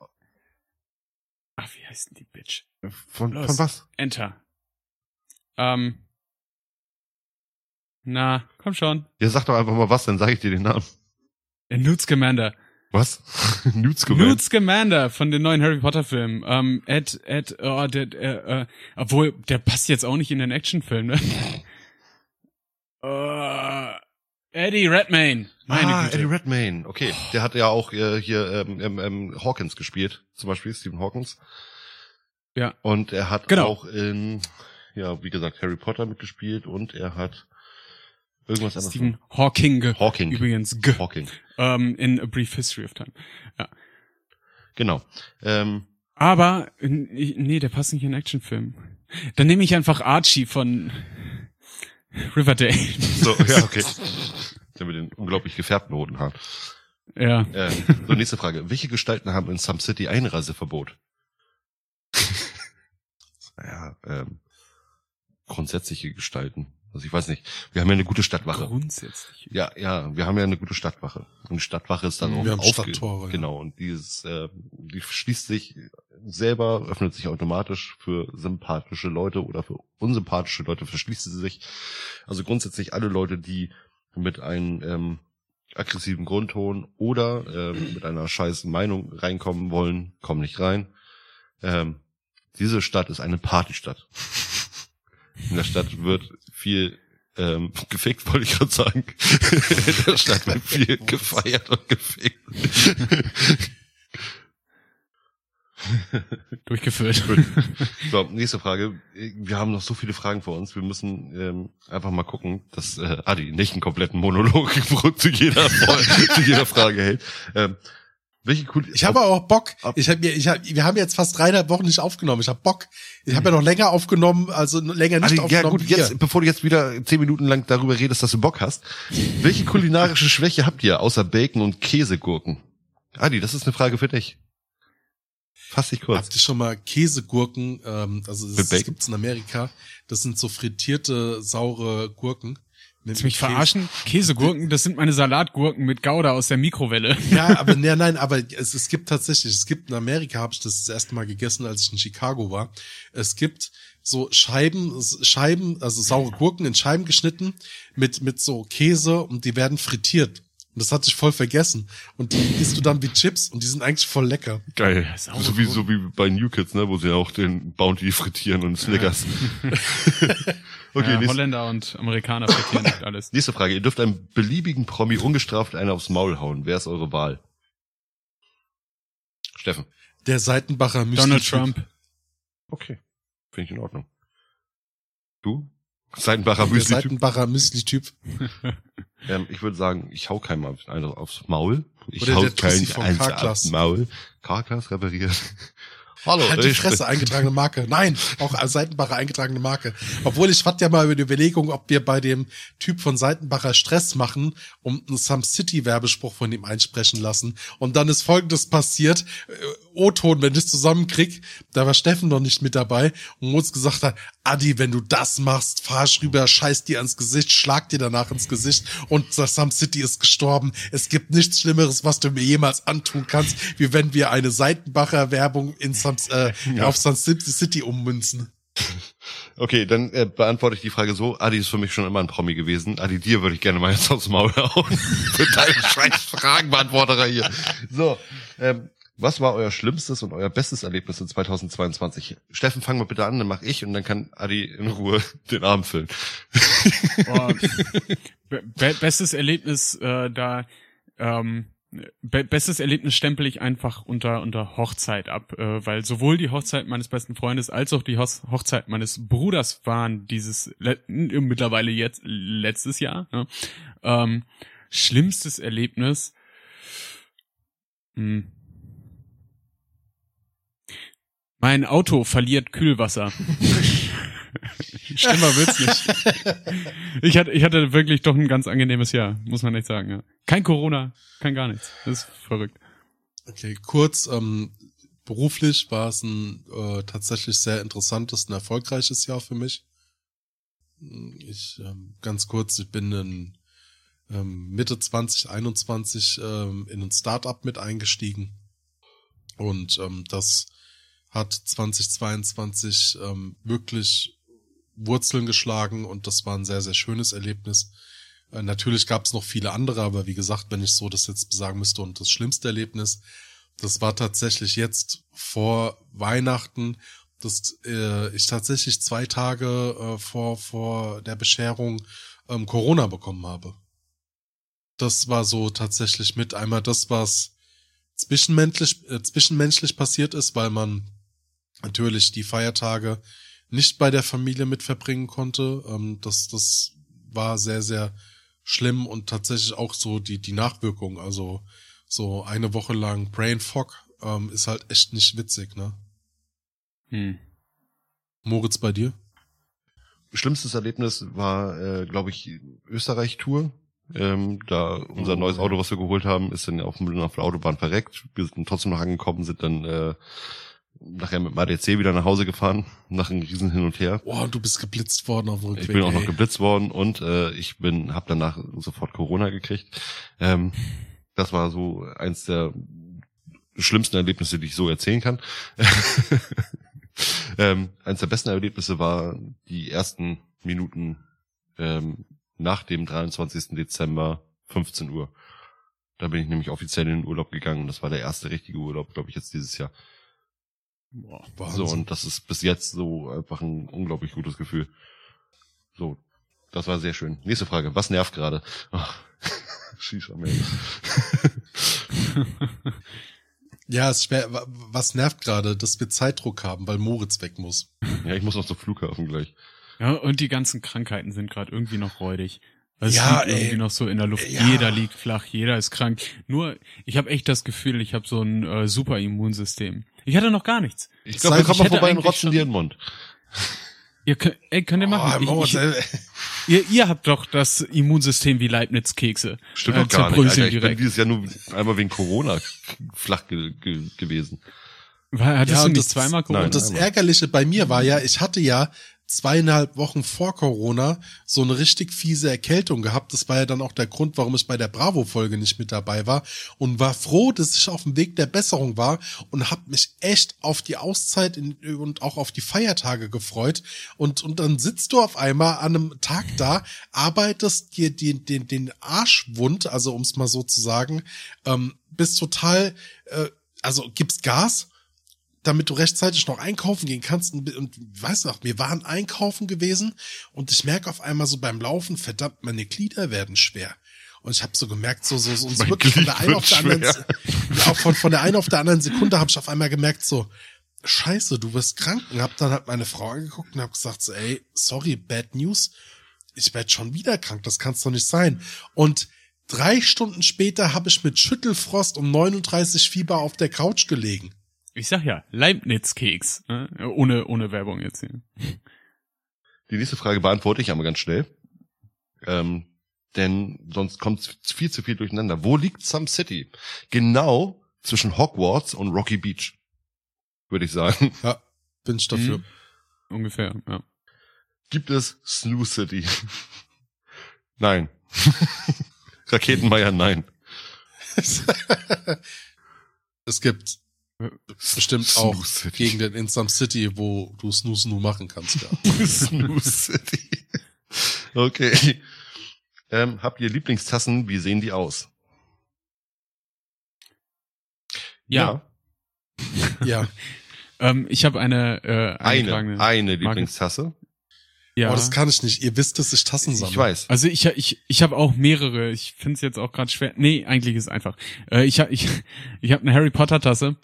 Ach, wie heißt denn die Bitch? Von, Los. von was? Enter. Ähm. Na, komm schon. Ja, sag doch einfach mal was, dann sage ich dir den Namen. Der Newt Scamander. Was? Newt Scamander. Newt Scamander von den neuen Harry Potter Filmen. Ähm, Ed, Ed, oh, der, der, äh, obwohl, der passt jetzt auch nicht in den Actionfilm, ne? äh, Eddie Redmayne. Meine ah, Güte. Eddie Redmayne. Okay, der hat ja auch äh, hier ähm, ähm, ähm, Hawkins gespielt, zum Beispiel Stephen Hawkins. Ja. Und er hat Genau. auch in, ja, wie gesagt, Harry Potter mitgespielt und er hat irgendwas anderes. Stephen Hawking. Hawking. Übrigens, G. Hawking. Ähm, in A Brief History of Time. Genau. Ähm, Aber, nee, der passt nicht in Actionfilm. Dann nehme ich einfach Archie von Riverdale. so, ja, okay. Der mit den unglaublich gefärbten roten Haaren. ja. Äh, so, nächste Frage. Welche Gestalten haben in Some City Einreiseverbot? naja, ähm, grundsätzliche Gestalten. Also ich weiß nicht. Wir haben ja eine gute Stadtwache. Grundsätzlich. Ja, ja, wir haben ja eine gute Stadtwache. Und die Stadtwache ist dann Mhm. auch Wir haben aufge- Stadttore. Genau, und die ist, äh, die schließt sich selber, öffnet sich automatisch für sympathische Leute oder für unsympathische Leute verschließt sie sich. Also grundsätzlich alle Leute, die mit einem ähm, aggressiven Grundton oder ähm, mit einer scheiß Meinung reinkommen wollen, kommen nicht rein. Ähm, diese Stadt ist eine Partystadt. In der Stadt wird viel ähm, gefickt, wollte ich gerade sagen. In der Stadt wird viel gefeiert und gefickt. Durchgeführt. Gut. So, nächste Frage. Wir haben noch so viele Fragen vor uns. Wir müssen ähm, einfach mal gucken, dass äh, Adi nicht einen kompletten Monolog zu jeder, zu jeder Frage hält. Ähm, Welche cool. Ich habe auch Bock. Ich hab mir, ich hab, wir haben jetzt fast dreieinhalb Wochen nicht aufgenommen. Ich habe Bock. Ich habe ja noch länger aufgenommen, also länger nicht ja aufgenommen. gut, wie ihr. jetzt, bevor du jetzt wieder zehn Minuten lang darüber redest, dass du Bock hast. Welche kulinarische Schwäche habt ihr außer Bacon und Käsegurken? Adi, das ist eine Frage für dich. Fass dich kurz. Habt ihr schon mal Käsegurken, ähm, also das, das gibt's in Amerika, das sind so frittierte, saure Gurken. Willst du mich Käse. verarschen? Käsegurken, das sind meine Salatgurken mit Gouda aus der Mikrowelle. Ja, aber nee, nein, aber es, es gibt tatsächlich, es gibt in Amerika, habe ich das das erste Mal gegessen, als ich in Chicago war. Es gibt so Scheiben, Scheiben, also saure Gurken in Scheiben geschnitten mit mit so Käse und die werden frittiert. Und das hatte ich voll vergessen. Und die isst du dann wie Chips und die sind eigentlich voll lecker. Geil. So wie, so wie bei New Kids, ne, wo sie auch den Bounty frittieren und Snickers. okay, ja, Holländer und Amerikaner frittieren nicht alles. nächste Frage. Ihr dürft einem beliebigen Promi ungestraft einen aufs Maul hauen. Wer ist eure Wahl? Steffen. Der Seitenbacher Donald Trump. Okay. Finde ich in Ordnung. Du? Seidenbacher Der Müsli-Typ? Seitenbacher Müsli-Typ. Ähm, ich würde sagen, ich hau keinem auf- einen aufs Maul. Ich Oder hau keinen eins aufs Maul. Carglass repariert. Hallo, Halt die ich Fresse, eingetragene Marke. Nein, auch als Seitenbacher eingetragene Marke. Obwohl ich hatte ja mal über die Überlegung, ob wir bei dem Typ von Seitenbacher Stress machen und einen Some City Werbespruch von ihm einsprechen lassen. Und dann ist folgendes passiert. O-Ton, wenn ich zusammenkrieg, da war Steffen noch nicht mit dabei und Moritz gesagt hat, Adi, wenn du das machst, fahr ich rüber, scheiß dir ans Gesicht, schlag dir danach ins Gesicht und Some City ist gestorben. Es gibt nichts Schlimmeres, was du mir jemals antun kannst, wie wenn wir eine Seitenbacher Werbung in Some, äh, auf Sun City ummünzen. Okay, dann äh, beantworte ich die Frage so. Adi ist für mich schon immer ein Promi gewesen. Adi, dir würde ich gerne mal jetzt aufs Maul hauen. für deine scheiß Fragenbeantworterer hier. So, ähm, was war euer schlimmstes und euer bestes Erlebnis in 2022? Steffen, fang mal bitte an, dann mach ich und dann kann Adi in Ruhe den Abend füllen. Be be bestes Erlebnis äh, da ähm, be bestes Erlebnis stempel ich einfach unter unter Hochzeit ab, äh, weil sowohl die Hochzeit meines besten Freundes als auch die Hos Hochzeit meines Bruders waren dieses le mittlerweile jetzt letztes Jahr. Ne? Ähm, schlimmstes Erlebnis. Hm. Mein Auto verliert Kühlwasser. Schlimmer wird's nicht. Ich hatte, ich hatte wirklich doch ein ganz angenehmes Jahr, muss man echt sagen. Ja. Kein Corona, kein gar nichts. Das ist verrückt. Okay, kurz, ähm, beruflich war es ein äh, tatsächlich sehr interessantes und erfolgreiches Jahr für mich. Ich, ähm, ganz kurz, ich bin in ähm, Mitte 2021 ähm, in ein Startup mit eingestiegen. Und ähm, das hat 2022 ähm, wirklich Wurzeln geschlagen und das war ein sehr, sehr schönes Erlebnis. Äh, natürlich gab es noch viele andere, aber wie gesagt, wenn ich so das jetzt sagen müsste und das schlimmste Erlebnis, das war tatsächlich jetzt vor Weihnachten, dass äh, ich tatsächlich zwei Tage äh, vor, vor der Bescherung ähm, Corona bekommen habe. Das war so tatsächlich mit einmal das, was zwischenmenschlich, äh, zwischenmenschlich passiert ist, weil man natürlich die Feiertage nicht bei der Familie mit verbringen konnte. Ähm, das, das war sehr, sehr schlimm und tatsächlich auch so die, die Nachwirkung. Also so eine Woche lang Brain Fog ähm, ist halt echt nicht witzig, ne? Hm. Moritz bei dir? Schlimmstes Erlebnis war, äh, glaube ich, Österreich-Tour. Ähm, da unser Oh, neues. Auto, was wir geholt haben, ist dann auf, dem- auf der Autobahn verreckt. Wir sind trotzdem noch angekommen, sind dann äh, nachher mit dem ADC wieder nach Hause gefahren, nach einem riesen Hin und Her. Boah, du bist geblitzt worden auf Rückweg. Ich bin auch noch geblitzt worden und äh, ich bin, habe danach sofort Corona gekriegt. Ähm, das war so eins der schlimmsten Erlebnisse, die ich so erzählen kann. ähm, eins der besten Erlebnisse war die ersten Minuten ähm, nach dem 23. Dezember 15 Uhr. Da bin ich nämlich offiziell in den Urlaub gegangen und das war der erste richtige Urlaub, glaube ich, jetzt dieses Jahr. Boah. So, und das ist bis jetzt so einfach ein unglaublich gutes Gefühl. So, das war sehr schön. Nächste Frage. Was nervt gerade? Ach, Shisha, man. Ja, es ist schwer. Wa- Was nervt gerade, dass wir Zeitdruck haben, weil Moritz weg muss. Ja, ich muss noch zum Flughafen gleich. Ja, und die ganzen Krankheiten sind gerade irgendwie noch räudig. Also Ja, es liegt irgendwie ey. noch so in der Luft. Ja. Jeder liegt flach, jeder ist krank. Nur, ich habe echt das Gefühl, ich habe so ein äh, super Immunsystem. Ich hatte noch gar nichts. Ich glaube, wir kommen mal vorbei und rotzen dir in den Mund. Ihr könnt, ey, könnt ihr Oh, machen. Mo, ich, ich, ihr, ihr habt doch das Immunsystem wie Leibniz-Kekse. Stimmt Äh, doch gar nicht, Alter. Ich bin direkt. dieses Jahr nur einmal wegen Corona flach ge ge gewesen. War, hattest Ja, du und nicht das- zweimal Corona? Und das. Ärgerliche bei mir war ja, ich hatte ja zweieinhalb Wochen vor Corona so eine richtig fiese Erkältung gehabt. Das war ja dann auch der Grund, warum ich bei der Bravo-Folge nicht mit dabei war und war froh, dass ich auf dem Weg der Besserung war und habe mich echt auf die Auszeit in, und auch auf die Feiertage gefreut. Und, und dann sitzt du auf einmal an einem Tag da, arbeitest dir den, den, den Arsch wund, also um es mal so zu sagen, ähm, bist total, äh, also gibst Gas damit du rechtzeitig noch einkaufen gehen kannst. Und, und weißt noch, wir waren einkaufen gewesen und ich merke auf einmal so beim Laufen, verdammt, meine Glieder werden schwer. Und ich habe so gemerkt, so, so, so uns wirklich von der einen auf der anderen, ja, von, von der einen auf der anderen Sekunde habe ich auf einmal gemerkt, so, scheiße, du wirst krank. Und hab dann halt meine Frau angeguckt und hab gesagt, so, ey, sorry, bad news. Ich werd schon wieder krank, das kann's doch nicht sein. Und drei Stunden später habe ich mit Schüttelfrost um 39 Fieber auf der Couch gelegen. Ich sag ja, Leibniz-Keks. Äh, ohne, ohne Werbung jetzt hier. Die nächste Frage beantworte ich einmal ganz schnell. Ähm, denn sonst kommt viel zu viel durcheinander. Wo liegt Some City? Genau zwischen Hogwarts und Rocky Beach. Würde ich sagen. Ja, bin ich dafür. Mhm. Ungefähr, ja. Gibt es Snoo City? nein. Raketenmeier, nein. es gibt bestimmt auch. Gegenden in Some City, wo du Snoo Snoo machen kannst, ja. Snoo City. Okay. Ähm, habt ihr Lieblingstassen? Wie sehen die aus? Ja, ja. Ähm, ich habe eine äh, Eine, eine. Lieblingstasse. Ja. Aber das kann ich nicht. Ihr wisst, dass ich Tassen sammle. Ich weiß. Also ich ich ich habe auch mehrere. Ich finde es jetzt auch gerade schwer. Nee, eigentlich ist es einfach. Äh, ich habe ich ich habe eine Harry Potter Tasse.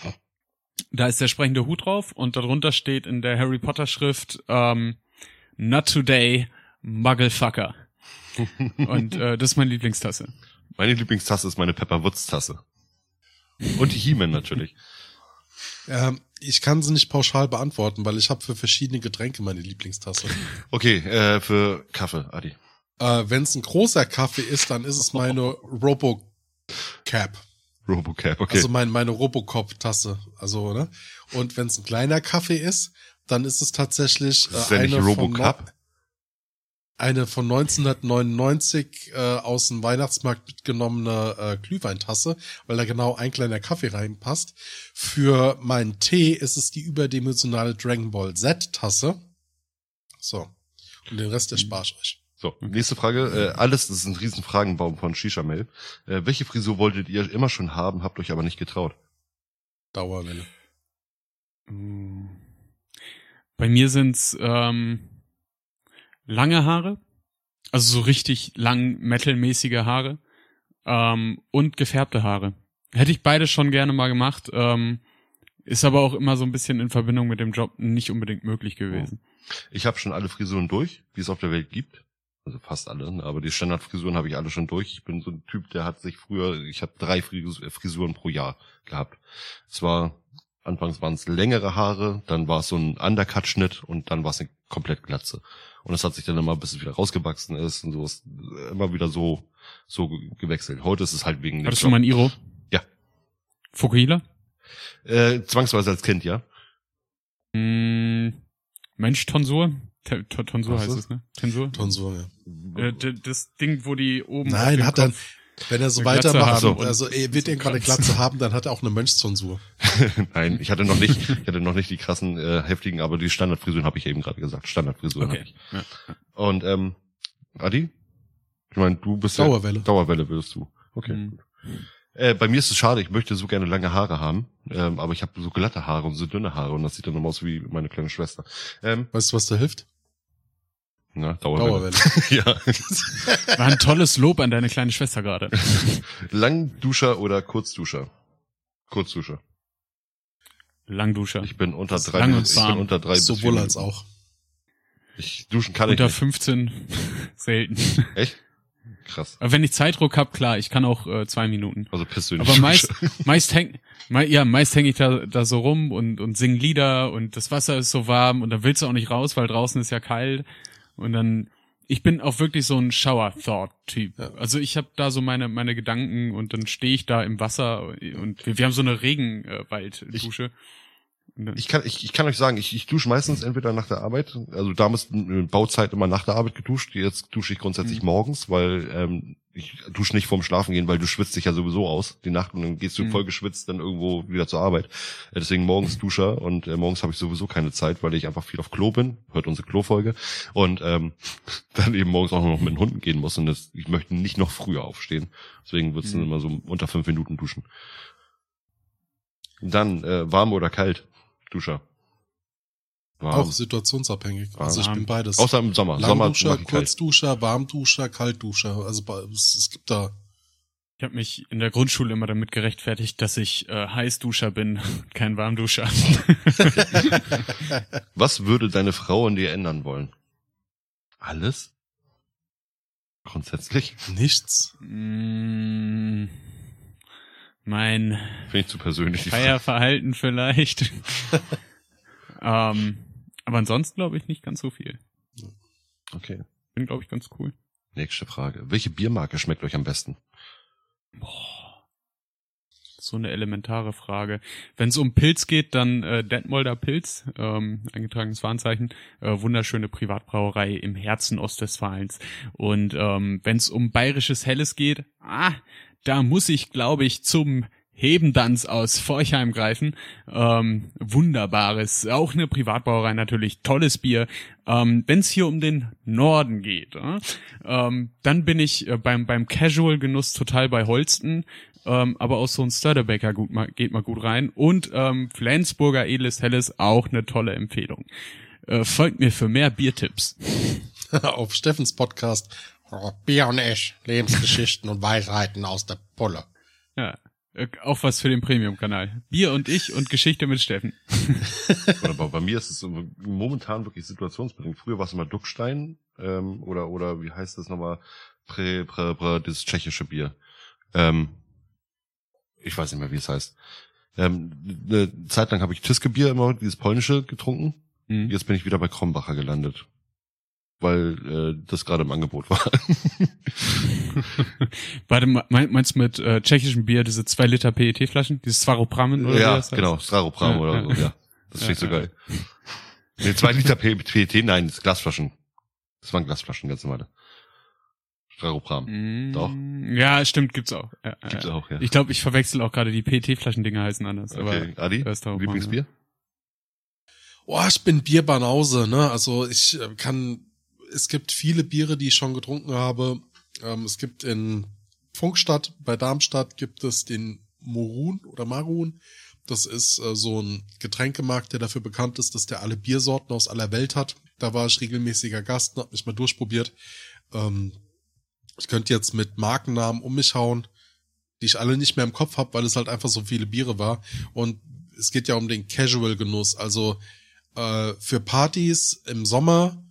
Da ist der sprechende Hut drauf und darunter steht in der Harry Potter Schrift ähm, Not today, Mugglefucker. und äh, das ist meine Lieblingstasse. Meine Lieblingstasse ist meine Pepperwoods-Tasse. Und die He-Man natürlich. Ähm, ich kann sie nicht pauschal beantworten, weil ich habe für verschiedene Getränke meine Lieblingstasse. Okay, äh, für Kaffee, Adi. äh, Wenn es ein großer Kaffee ist, dann ist es meine Robocap. Robocap, okay. Also mein, meine Robocop-Tasse. Also, ne? Und wenn es ein kleiner Kaffee ist, dann ist es tatsächlich äh, ist eine, von, Robocup? no- eine von 1999 äh, aus dem Weihnachtsmarkt mitgenommene äh, Glühweintasse, weil da genau ein kleiner Kaffee reinpasst. Für meinen Tee ist es die überdimensionale Dragon Ball Z-Tasse. So. Und den Rest erspare ich euch. So, nächste Frage. Äh, alles, das ist ein riesen Fragenbaum von Shisha Mail. Äh, welche Frisur wolltet ihr immer schon haben, habt euch aber nicht getraut? Dauerwelle. Mm. Bei mir sind's ähm, lange Haare, also so richtig lang metalmäßige Haare ähm, und gefärbte Haare. Hätte ich beide schon gerne mal gemacht, ähm, ist aber auch immer so ein bisschen in Verbindung mit dem Job nicht unbedingt möglich gewesen. Ich habe schon alle Frisuren durch, die es auf der Welt gibt. Also fast alle, ne? aber die Standardfrisuren habe ich alle schon durch. Ich bin so ein Typ, der hat sich früher, ich habe drei äh, Frisuren pro Jahr gehabt. Es war, anfangs waren es längere Haare, dann war es so ein Undercut-Schnitt und dann war es eine komplett Glatze. Und es hat sich dann immer, bis es wieder rausgewachsen ist und so ist immer wieder so, so ge- gewechselt. Heute ist es halt wegen Hattest du mal ein Iro? Ja. Fukuhila? Äh, zwangsweise als Kind, ja. Mm, Mensch, Tonsur? T T Tonsur Was heißt es, ne? Tonsur? Tonsur, ja. Äh, das Ding, wo die oben. Nein, hat dann, wenn er so weitermacht, also er wird irgendwann eine Kranz. Glatze haben, dann hat er auch eine Mönchszensur. Nein, ich hatte noch nicht, ich hatte noch nicht die krassen, äh, heftigen, aber die Standardfrisuren habe ich eben gerade gesagt. Standardfrisuren habe Okay. ich. Ja. Und ähm, Adi? Ich meine, du bist Dauerwelle. Ja, Dauerwelle würdest du. Okay. Mhm. Äh, bei mir ist es schade, ich möchte so gerne lange Haare haben, ähm, aber ich habe so glatte Haare und so dünne Haare und das sieht dann immer aus wie meine kleine Schwester. Ähm, Weißt du, was da hilft? Na, Dauerwelle. Dauerwelle. ja. War ein tolles Lob an deine kleine Schwester gerade. Langduscher oder Kurzduscher? Kurzduscher. Langduscher. Ich bin unter drei, lang und ich bin warm. unter drei bis vier Sowohl als Minuten. auch. Ich duschen kann ich Unter nicht. 15 selten. Echt? Krass. Aber wenn ich Zeitdruck hab, klar, ich kann auch äh, zwei Minuten. Also die Aber meist, meist häng, ja, meist häng ich da, da so rum und, und sing Lieder und das Wasser ist so warm und dann willst du auch nicht raus, weil draußen ist ja kalt. Und dann, ich bin auch wirklich so ein Shower-Thought-Typ. Ja. Also ich habe da so meine, meine Gedanken und dann stehe ich da im Wasser und wir, wir haben so eine Regenwalddusche. Dann- Ich kann, ich, ich kann euch sagen, ich, ich dusche meistens entweder nach der Arbeit, also damals in Bauzeit immer nach der Arbeit geduscht, jetzt dusche ich grundsätzlich Mhm. morgens, weil ähm, ich dusche nicht vorm Schlafen gehen, weil du schwitzt dich ja sowieso aus die Nacht und dann gehst du Mhm. voll geschwitzt dann irgendwo wieder zur Arbeit. Äh, deswegen morgens Duscher und äh, morgens habe ich sowieso keine Zeit, weil ich einfach viel auf Klo bin, hört unsere Klofolge und ähm, dann eben morgens auch noch mit den Hunden gehen muss und das, ich möchte nicht noch früher aufstehen. Deswegen wird's dann Mhm. immer so unter fünf Minuten duschen. Dann äh, warm oder kalt, Duscher. Warm. Auch situationsabhängig. Also ich Warm. bin beides. Außer im Sommer. Sommer Langduscher, kalt. Kurzduscher, Warmduscher, Kaltduscher. Also es, gibt da. Ich habe mich in der Grundschule immer damit gerechtfertigt, dass ich äh, Heißduscher bin, kein Warmduscher. Was würde deine Frau an dir ändern wollen? Alles? Grundsätzlich? Nichts. Mm, mein Finde ich zu persönlich. Feierverhalten vielleicht. ähm, aber ansonsten glaube ich nicht ganz so viel. Okay. Bin glaube ich ganz cool. Nächste Frage. Welche Biermarke schmeckt euch am besten? So eine elementare Frage. Wenn es um Pilz geht, dann äh, Detmolder Pilz, ähm, eingetragenes Warnzeichen, äh, wunderschöne Privatbrauerei im Herzen Ostwestfalens. Und ähm, wenn es um bayerisches Helles geht, ah, da muss ich, glaube ich, zum Hebendanz aus Forchheim greifen. Ähm, wunderbares, auch eine Privatbrauerei natürlich, tolles Bier. Ähm, Wenn es hier um den Norden geht, äh, ähm, dann bin ich äh, beim, beim Casual-Genuss total bei Holsten. Ähm, aber auch so ein Sturdebaker gut, mal, geht mal gut rein. Und ähm, Flensburger Edles Helles auch eine tolle Empfehlung. Äh, folgt mir für mehr Biertipps. Auf Steffens Podcast. Oh, Bier und Esch. Lebensgeschichten und Weisheiten aus der Pulle. Ja, äh, auch was für den Premium-Kanal. Bier und ich und Geschichte mit Steffen. Oder bei, mir ist es momentan wirklich situationsbedingt. Früher war es immer Duckstein ähm, oder oder wie heißt das nochmal? Pre, pre, pre, das tschechische Bier. Ähm, ich weiß nicht mehr, wie es heißt. Ähm, eine Zeit lang habe ich Tiske-Bier immer, dieses polnische, getrunken. Hm. Jetzt bin ich wieder bei Krombacher gelandet. Weil äh, das gerade im Angebot war. Warte, me- meinst du mit äh, tschechischem Bier diese zwei Liter PET-Flaschen? Dieses Svaropramen oder ja, das heißt? genau, Straropram Ja, oder ja. so, ja. Das finde ich so Ja, ja. geil. Nee, zwei Liter PET, nein, das ist Glasflaschen. Das waren Glasflaschen, ganz normale. Straropram. Mm, Doch. Ja, stimmt, gibt's auch. Ja, ja, Gibt's ja. auch, ja. Ich glaube, ich verwechsel auch gerade die PET-Flaschendinger heißen anders. Okay, Adi, ist Straropram, Lieblingsbier? Oh, ich bin Bierbanause, ne? Also ich äh, kann, es gibt viele Biere, die ich schon getrunken habe. Ähm, es gibt in Funkstadt, bei Darmstadt gibt es den Morun oder Marun. Das ist äh, so ein Getränkemarkt, der dafür bekannt ist, dass der alle Biersorten aus aller Welt hat. Da war ich regelmäßiger Gast und hab mich mal durchprobiert. Ähm, ich könnte jetzt mit Markennamen um mich hauen, die ich alle nicht mehr im Kopf habe, weil es halt einfach so viele Biere war. Und es geht ja um den Casual-Genuss. Also äh, für Partys im Sommer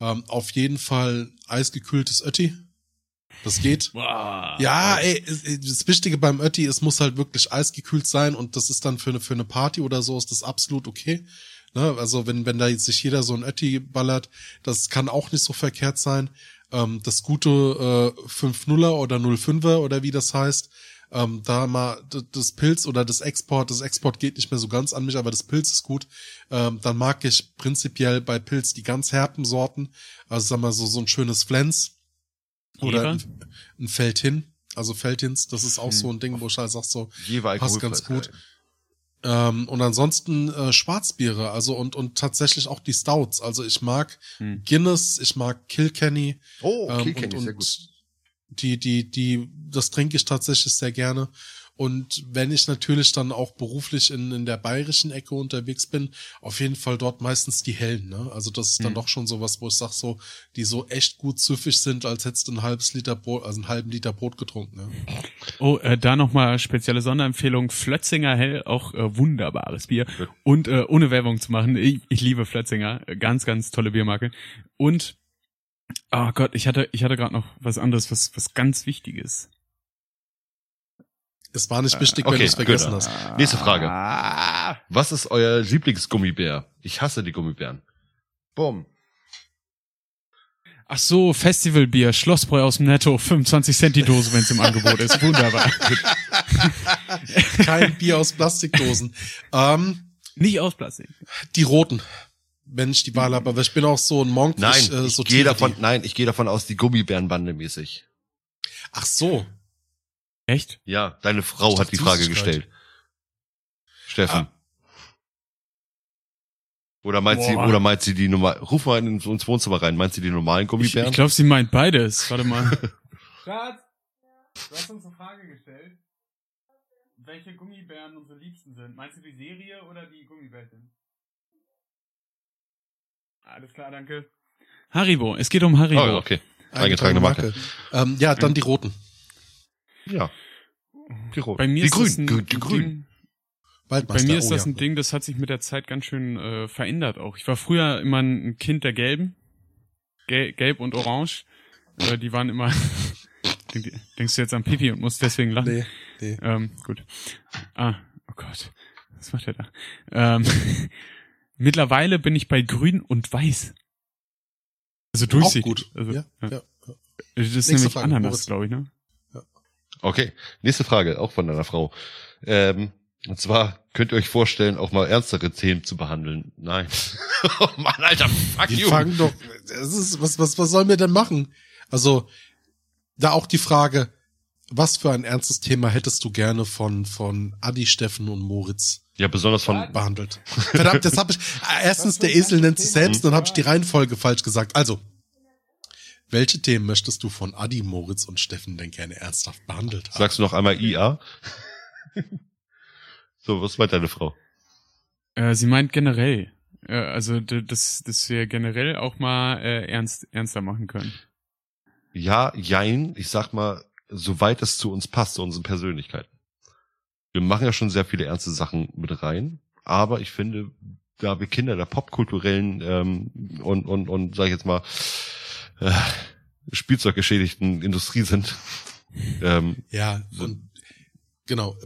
ähm, auf jeden Fall eisgekühltes Ötti. Das geht. Wow. Ja, ey, das Wichtige beim Ötti, es muss halt wirklich eisgekühlt sein und das ist dann für eine, für eine Party oder so ist das absolut okay. Ne? Also wenn, wenn da jetzt sich jeder so ein Ötti ballert, das kann auch nicht so verkehrt sein. Ähm, das gute äh, 5-0er oder 0-5er oder wie das heißt, ähm, da mal das Pilz oder das Export, das Export geht nicht mehr so ganz an mich, aber das Pilz ist gut. Ähm, dann mag ich prinzipiell bei Pilz die ganz herben Sorten, also sag mal so, so ein schönes Flens oder ein, ein Feldhin. Also Feldhins, das ist auch so ein Ding, wo ich halt sag so, passt ganz gut. Ähm, und ansonsten äh, Schwarzbiere, also und und tatsächlich auch die Stouts. Also ich mag Hm. Guinness, ich mag Kilkenny. Oh, ähm, Kilkenny, und, sehr und gut. Die die die das trinke ich tatsächlich sehr gerne. Und wenn ich natürlich dann auch beruflich in, in der bayerischen Ecke unterwegs bin, auf jeden Fall dort meistens die hellen. Ne? Also das ist dann Mhm. doch schon sowas, wo ich sag so, die so echt gut süffig sind, als hättest du ein halbes Liter Brot, also einen halben Liter Brot getrunken. Ne? Oh, äh, da nochmal spezielle Sonderempfehlung. Flötzinger Hell, auch äh, wunderbares Bier. Und äh, ohne Werbung zu machen, ich, ich liebe Flötzinger. Ganz, ganz tolle Biermarke. Und Oh Gott, ich hatte, ich hatte gerade noch was anderes, was, was ganz Wichtiges. Es war nicht wichtig, wenn okay, du es vergessen gut. hast. Nächste Frage. Ah. Was ist euer Lieblingsgummibär? Ich hasse die Gummibären. Bumm. Ach so, Festivalbier, Schlossbräu aus dem Netto, 25 Cent die Dose, wenn es im Angebot ist. Wunderbar. Kein Bier aus Plastikdosen. Ähm, Nicht aus Plastik. die roten. Wenn ich die Wahl habe, aber ich bin auch so ein Monk. Nein, ich, äh, ich sortiere gehe davon, die. nein, ich gehe davon aus, die Gummibärenbande mäßig. Ach so. Echt? Ja, deine Frau Ich hat die Frage gestellt. Steffen. Ah. Oder meint sie, Boah. oder meint sie die normal, ruf mal in, ins Wohnzimmer rein, meint sie die normalen Ich, Gummibären? ich glaube, sie meint beides. Warte mal. Schatz, du hast uns eine Frage gestellt. Welche Gummibären unsere Liebsten sind. Meinst du die Serie oder die Gummibärchen? Alles klar, danke. Haribo, es geht um Haribo. oh, okay. Eingetragene Marke. Ähm, ja, dann die roten. Ja. Die roten. Bei mir die ist das grünen, ein die Waldmeister. Bei mir ist oh, das ja. ein Ding, das hat sich mit der Zeit ganz schön äh, verändert auch. Ich war früher immer ein Kind der Gelben. Gel Gelb und Orange. Äh, die waren immer. Denk- Denkst du jetzt an Pipi und musst deswegen lachen? Nee, nee. Ähm, gut. Ah, oh Gott. Was macht er da? Ähm, mittlerweile bin ich bei Grün und Weiß. Also durchsichtig. gut. Also, Ja, ja. ja. Das ist Nächste nämlich Frage, Ananas, glaube ich, ne? Okay. Nächste Frage, auch von deiner Frau. Ähm, und zwar könnt ihr euch vorstellen, auch mal ernstere Themen zu behandeln. Nein. oh Mann, Alter, fuck Wir you. fangen doch. Das ist, was, was, was sollen wir denn machen? Also, da auch die Frage, was für ein ernstes Thema hättest du gerne von, von Adi, Steffen und Moritz Ja, besonders von, behandelt? Verdammt, das habe ich. Erstens, der Esel nennt sich selbst, dann habe ich die Reihenfolge falsch gesagt. Also, welche Themen möchtest du von Adi, Moritz und Steffen denn gerne ernsthaft behandelt haben? sagst du noch einmal IA? so, was meint deine Frau? Äh, sie meint generell. Äh, also, dass, dass wir generell auch mal äh, ernst, ernster machen können. Ja, jein, ich sag mal, soweit es zu uns passt, zu unseren Persönlichkeiten. Wir machen ja schon sehr viele ernste Sachen mit rein, aber ich finde, da wir Kinder der popkulturellen ähm, und, und, und sag ich jetzt mal, äh, Spielzeuggeschädigten Industrie sind, ähm, Ja, und genau,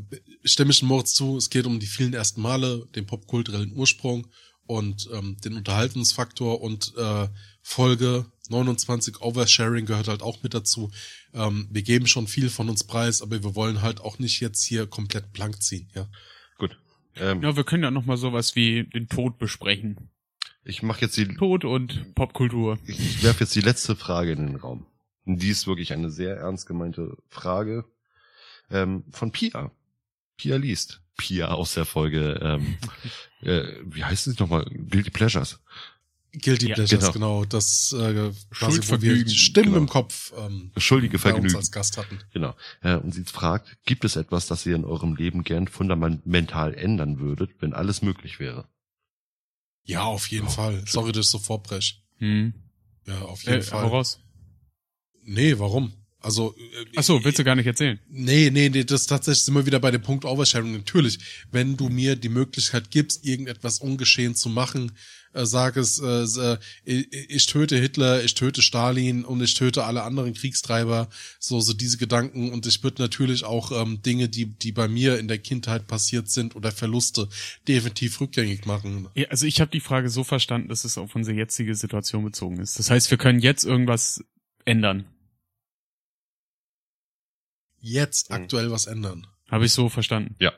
stimme ich Moritz zu, es geht um die vielen ersten Male, den popkulturellen Ursprung und ähm, den Unterhaltungsfaktor und äh, Folge 29 Oversharing gehört halt auch mit dazu. Ähm, wir geben schon viel von uns preis, aber wir wollen halt auch nicht jetzt hier komplett blank ziehen, ja. gut. Ähm, Ja, wir können ja noch mal sowas wie den Tod besprechen. Ich mache jetzt die, Tod und Popkultur. ich werfe jetzt die letzte Frage in den Raum. Und die ist wirklich eine sehr ernst gemeinte Frage ähm, von Pia. Pia liest. Pia aus der Folge, ähm, äh, wie heißt es nochmal? Guilty Pleasures. Guilty Ja, Pleasures, genau. genau, das äh, quasi, wo wir Schuldvergnügen, Stimmen genau. im Kopf ähm, Schuldige bei uns Vergnügen. als Gast hatten. Genau. Äh, und sie fragt, gibt es etwas, das ihr in eurem Leben gern fundamental ändern würdet, wenn alles möglich wäre? Ja, auf jeden Fall. Sorry, dass ich so vorbrech. Hm. Ja, auf jeden Äh, Fall. hau raus. Nee, warum? Also äh, Ach so, willst du gar nicht erzählen? Nee, nee, nee, das tatsächlich sind wir wieder bei dem Punkt Oversharing. Natürlich, wenn du mir die Möglichkeit gibst, irgendetwas ungeschehen zu machen, äh, sag es, äh, äh, ich, ich töte Hitler, ich töte Stalin und ich töte alle anderen Kriegstreiber, so so diese Gedanken und ich würde natürlich auch ähm, Dinge, die die bei mir in der Kindheit passiert sind oder Verluste definitiv rückgängig machen. Ja, also ich habe die Frage so verstanden, dass es auf unsere jetzige Situation bezogen ist. Das heißt, wir können jetzt irgendwas ändern. Jetzt Mhm. aktuell was ändern. Habe ich so verstanden? Ja.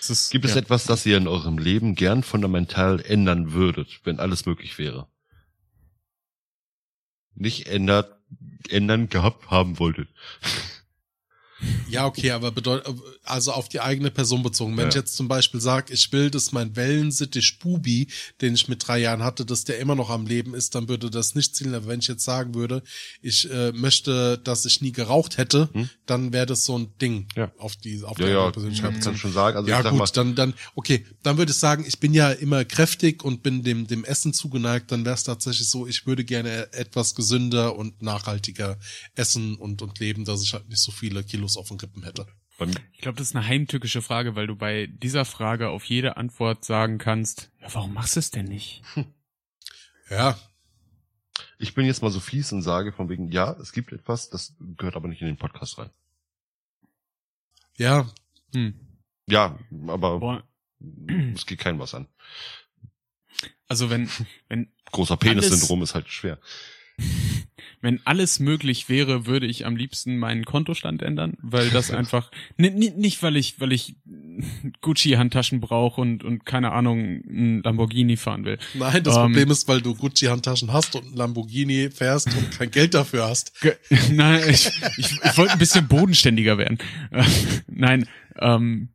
Ist, Gibt es ja. etwas, das ihr in eurem Leben gern fundamental ändern würdet, wenn alles möglich wäre? Nicht ändert, ändern gehabt haben wolltet. Ja, okay, aber bedeutet, also auf die eigene Person bezogen. Wenn Ja. ich jetzt zum Beispiel sage, ich will, dass mein Wellensittich Bubi, den ich mit drei Jahren hatte, dass der immer noch am Leben ist, dann würde das nicht zählen. Aber wenn ich jetzt sagen würde, ich äh, möchte, dass ich nie geraucht hätte, Hm? dann wäre das so ein Ding Ja. auf die, auf Ja, die ja, eigene Persönlichkeit du schon sagen. Also ja sag gut, mal, dann dann okay, dann würde ich sagen, ich bin ja immer kräftig und bin dem dem Essen zugeneigt. Dann wäre es tatsächlich so, ich würde gerne etwas gesünder und nachhaltiger essen und und leben, dass ich halt nicht so viele Kilos auf den Rippen hätte. Ich glaube, das ist eine heimtückische Frage, weil du bei dieser Frage auf jede Antwort sagen kannst, ja, warum machst du es denn nicht? Ja. Ich bin jetzt mal so fies und sage von wegen, ja, es gibt etwas, das gehört aber nicht in den Podcast rein. Ja, Hm. Ja, aber Boah. es geht keinem was an. Also wenn, wenn, Großer Penis-Syndrom ist halt schwer. Wenn alles möglich wäre, würde ich am liebsten meinen Kontostand ändern, weil das einfach, ni- ni- nicht weil ich, weil ich Gucci-Handtaschen brauche und, und keine Ahnung, ein Lamborghini fahren will. nein, das Ähm. Problem ist, weil du Gucci-Handtaschen hast und ein Lamborghini fährst und kein Geld dafür hast. Nein, ich, ich, ich wollte ein bisschen bodenständiger werden. Äh, Nein, ähm,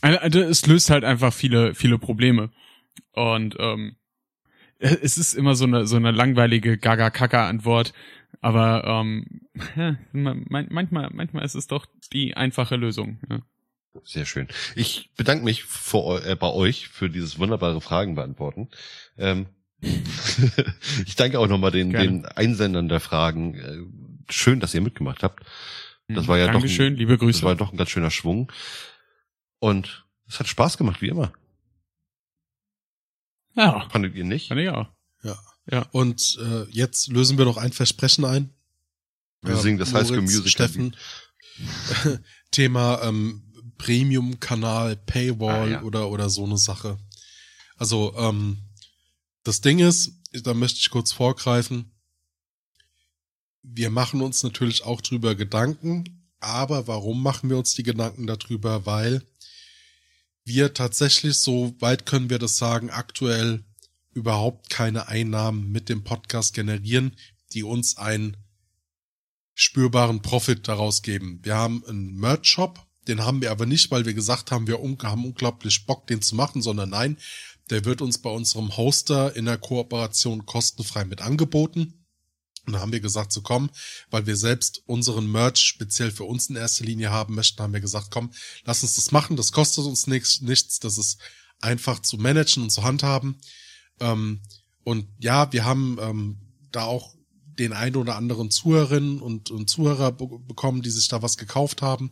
also es löst halt einfach viele, viele Probleme. Und ähm, es ist immer so eine, so eine langweilige Gaga-Kaka-Antwort. Aber ähm, ja, man- manchmal, manchmal ist es doch die einfache Lösung. Ja. Sehr schön. Ich bedanke mich vor, äh, bei euch für dieses wunderbare Fragen beantworten. Ähm, ich danke auch nochmal den, Gerne. den Einsendern der Fragen. Äh, schön, dass ihr mitgemacht habt. Das war ja doch ein- Dankeschön, liebe Das Grüße. war doch ein ganz schöner Schwung. Und es hat Spaß gemacht, wie immer. Ja, Fandet ihr nicht? fand ich auch. Und äh, jetzt lösen wir noch ein Versprechen ein. Wir Ja, singen das High School Moritz, Musical. Steffen. Thema ähm, Premium-Kanal, Paywall Ah, ja. oder, oder so eine Sache. Also, ähm, das Ding ist, da möchte ich kurz vorgreifen. Wir machen uns natürlich auch drüber Gedanken, aber warum machen wir uns die Gedanken darüber? Weil wir tatsächlich, so weit können wir das sagen, aktuell überhaupt keine Einnahmen mit dem Podcast generieren, die uns einen spürbaren Profit daraus geben. Wir haben einen Merch-Shop, den haben wir aber nicht, weil wir gesagt haben, wir haben unglaublich Bock, den zu machen, sondern nein, der wird uns bei unserem Hoster in der Kooperation kostenfrei mit angeboten. Und da haben wir gesagt, so komm, weil wir selbst unseren Merch speziell für uns in erster Linie haben möchten, haben wir gesagt, komm, lass uns das machen, das kostet uns nichts, nichts das ist einfach zu managen und zu handhaben. Ähm, und ja, wir haben ähm, da auch den ein oder anderen Zuhörerinnen und, und Zuhörer be bekommen, die sich da was gekauft haben.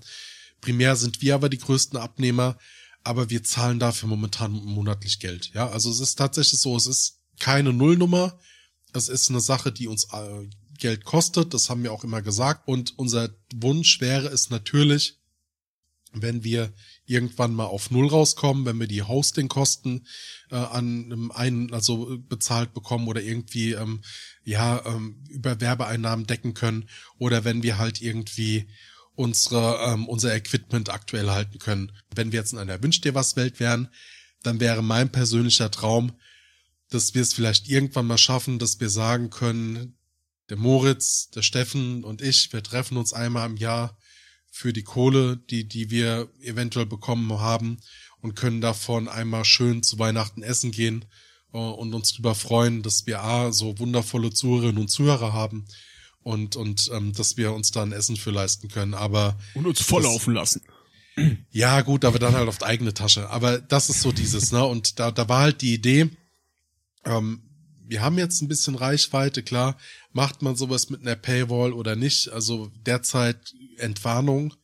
Primär sind wir aber die größten Abnehmer, aber wir zahlen dafür momentan monatlich Geld. Ja, also es ist tatsächlich so, es ist keine Nullnummer. Es ist eine Sache, die uns Geld kostet. Das haben wir auch immer gesagt. Und unser Wunsch wäre es natürlich, wenn wir irgendwann mal auf Null rauskommen, wenn wir die Hostingkosten äh, an einem einen also bezahlt bekommen oder irgendwie ähm, ja ähm, über Werbeeinnahmen decken können oder wenn wir halt irgendwie unsere ähm, unser Equipment aktuell halten können. Wenn wir jetzt in einer Wünsch dir was Welt wären, dann wäre mein persönlicher Traum, dass wir es vielleicht irgendwann mal schaffen, dass wir sagen können, der Moritz, der Steffen und ich, wir treffen uns einmal im Jahr für die Kohle, die, die wir eventuell bekommen haben und können davon einmal schön zu Weihnachten essen gehen äh, und uns darüber freuen, dass wir A, so wundervolle Zuhörerinnen und Zuhörer haben und, und ähm, dass wir uns da ein Essen für leisten können. Aber Und uns volllaufen lassen. ja, gut, aber dann halt auf die eigene Tasche. Aber das ist so dieses, ne? Und da, da war halt die Idee, ähm, wir haben jetzt ein bisschen Reichweite, klar. Macht man sowas mit einer Paywall oder nicht? Also derzeit Entwarnung.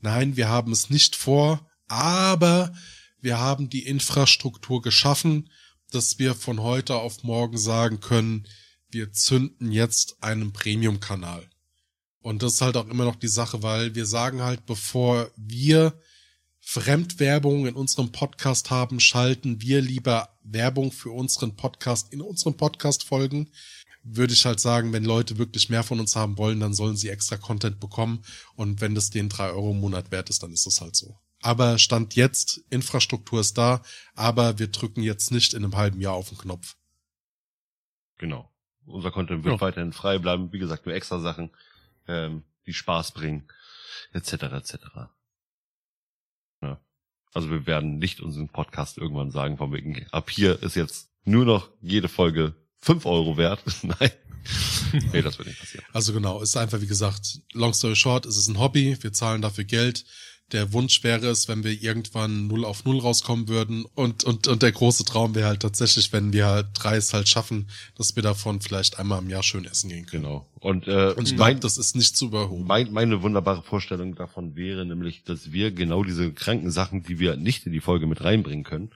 Nein, wir haben es nicht vor, aber wir haben die Infrastruktur geschaffen, dass wir von heute auf morgen sagen können, wir zünden jetzt einen Premium-Kanal. Und das ist halt auch immer noch die Sache, weil wir sagen halt, bevor wir Fremdwerbung in unserem Podcast haben, schalten wir lieber Werbung für unseren Podcast in unseren Podcast-Folgen. Würde ich halt sagen, wenn Leute wirklich mehr von uns haben wollen, dann sollen sie extra Content bekommen. Und wenn das den drei Euro im Monat wert ist, dann ist das halt so. Aber Stand jetzt, Infrastruktur ist da, aber wir drücken jetzt nicht in einem halben Jahr auf den Knopf. Genau. Unser Content wird Ja. weiterhin frei bleiben. Wie gesagt, nur extra Sachen, ähm, die Spaß bringen, etc. etc. Also wir werden nicht unseren Podcast irgendwann sagen, von wegen, ab hier ist jetzt nur noch jede Folge fünf Euro wert. Nein. nee, das wird nicht passieren. Also genau, ist einfach wie gesagt, long story short, es ist ein Hobby, wir zahlen dafür Geld. Der Wunsch wäre es, wenn wir irgendwann null auf null rauskommen würden. Und, und, und der große Traum wäre halt tatsächlich, wenn wir halt drei es halt schaffen, dass wir davon vielleicht einmal im Jahr schön essen gehen können. Genau. Und, äh, Und ich mein, glaube, das ist nicht zu überholen. mein, meine wunderbare Vorstellung davon wäre nämlich, dass wir genau diese kranken Sachen, die wir nicht in die Folge mit reinbringen können,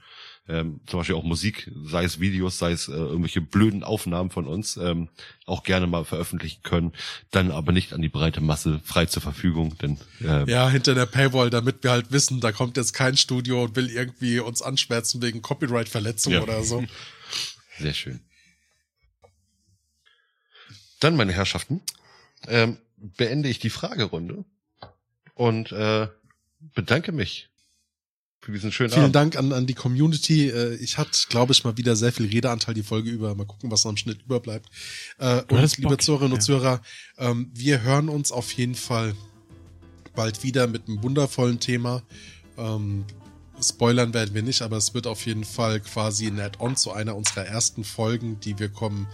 ähm, zum Beispiel auch Musik, sei es Videos, sei es äh, irgendwelche blöden Aufnahmen von uns, ähm, auch gerne mal veröffentlichen können, dann aber nicht an die breite Masse frei zur Verfügung, denn äh, Ja, hinter der Paywall, damit wir halt wissen, da kommt jetzt kein Studio und will irgendwie uns anschwärzen wegen Copyright-Verletzung Ja. oder so. Sehr schön. Dann, meine Herrschaften, ähm, beende ich die Fragerunde und äh, bedanke mich für diesen schönen Vielen Abend. Dank an, an die Community. Äh, Ich hatte, glaube ich, mal wieder sehr viel Redeanteil die Folge über. Mal gucken, was noch im Schnitt überbleibt. Äh, Und liebe Zuhörerinnen und. Zuhörer, ähm, wir hören uns auf jeden Fall bald wieder mit einem wundervollen Thema. Spoilern werden wir nicht, aber es wird auf jeden Fall quasi ein Add-on zu einer unserer ersten Folgen, die wir kommen.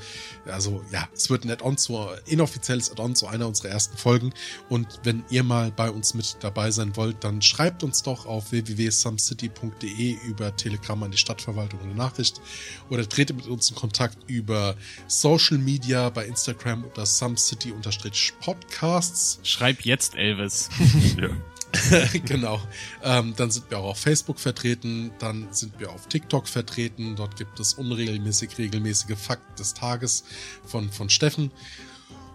Also ja, es wird ein Add-on zu, inoffizielles Add-on zu einer unserer ersten Folgen. Und wenn ihr mal bei uns mit dabei sein wollt, dann schreibt uns doch auf www.sumcity.de über Telegram an die Stadtverwaltung eine Nachricht oder tretet mit uns in Kontakt über Social Media bei Instagram unter sumcity-podcasts. Schreib jetzt Elvis. Ja. genau. Ähm, dann sind wir auch auf Facebook vertreten, dann sind wir auf TikTok vertreten. Dort gibt es unregelmäßig regelmäßige Fakt des Tages von, von Steffen.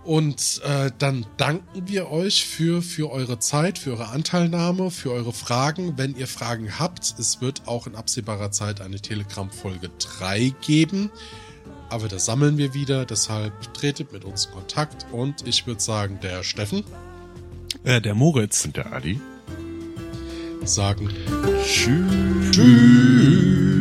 Und äh, dann danken wir euch für, für eure Zeit, für eure Anteilnahme, für eure Fragen. Wenn ihr Fragen habt, es wird auch in absehbarer Zeit eine Telegram-Folge 3 geben. Aber das sammeln wir wieder, deshalb tretet mit uns in Kontakt. Und ich würde sagen, der Steffen Äh, der Moritz. Und der Adi? sagen Tschüss. Tschüss.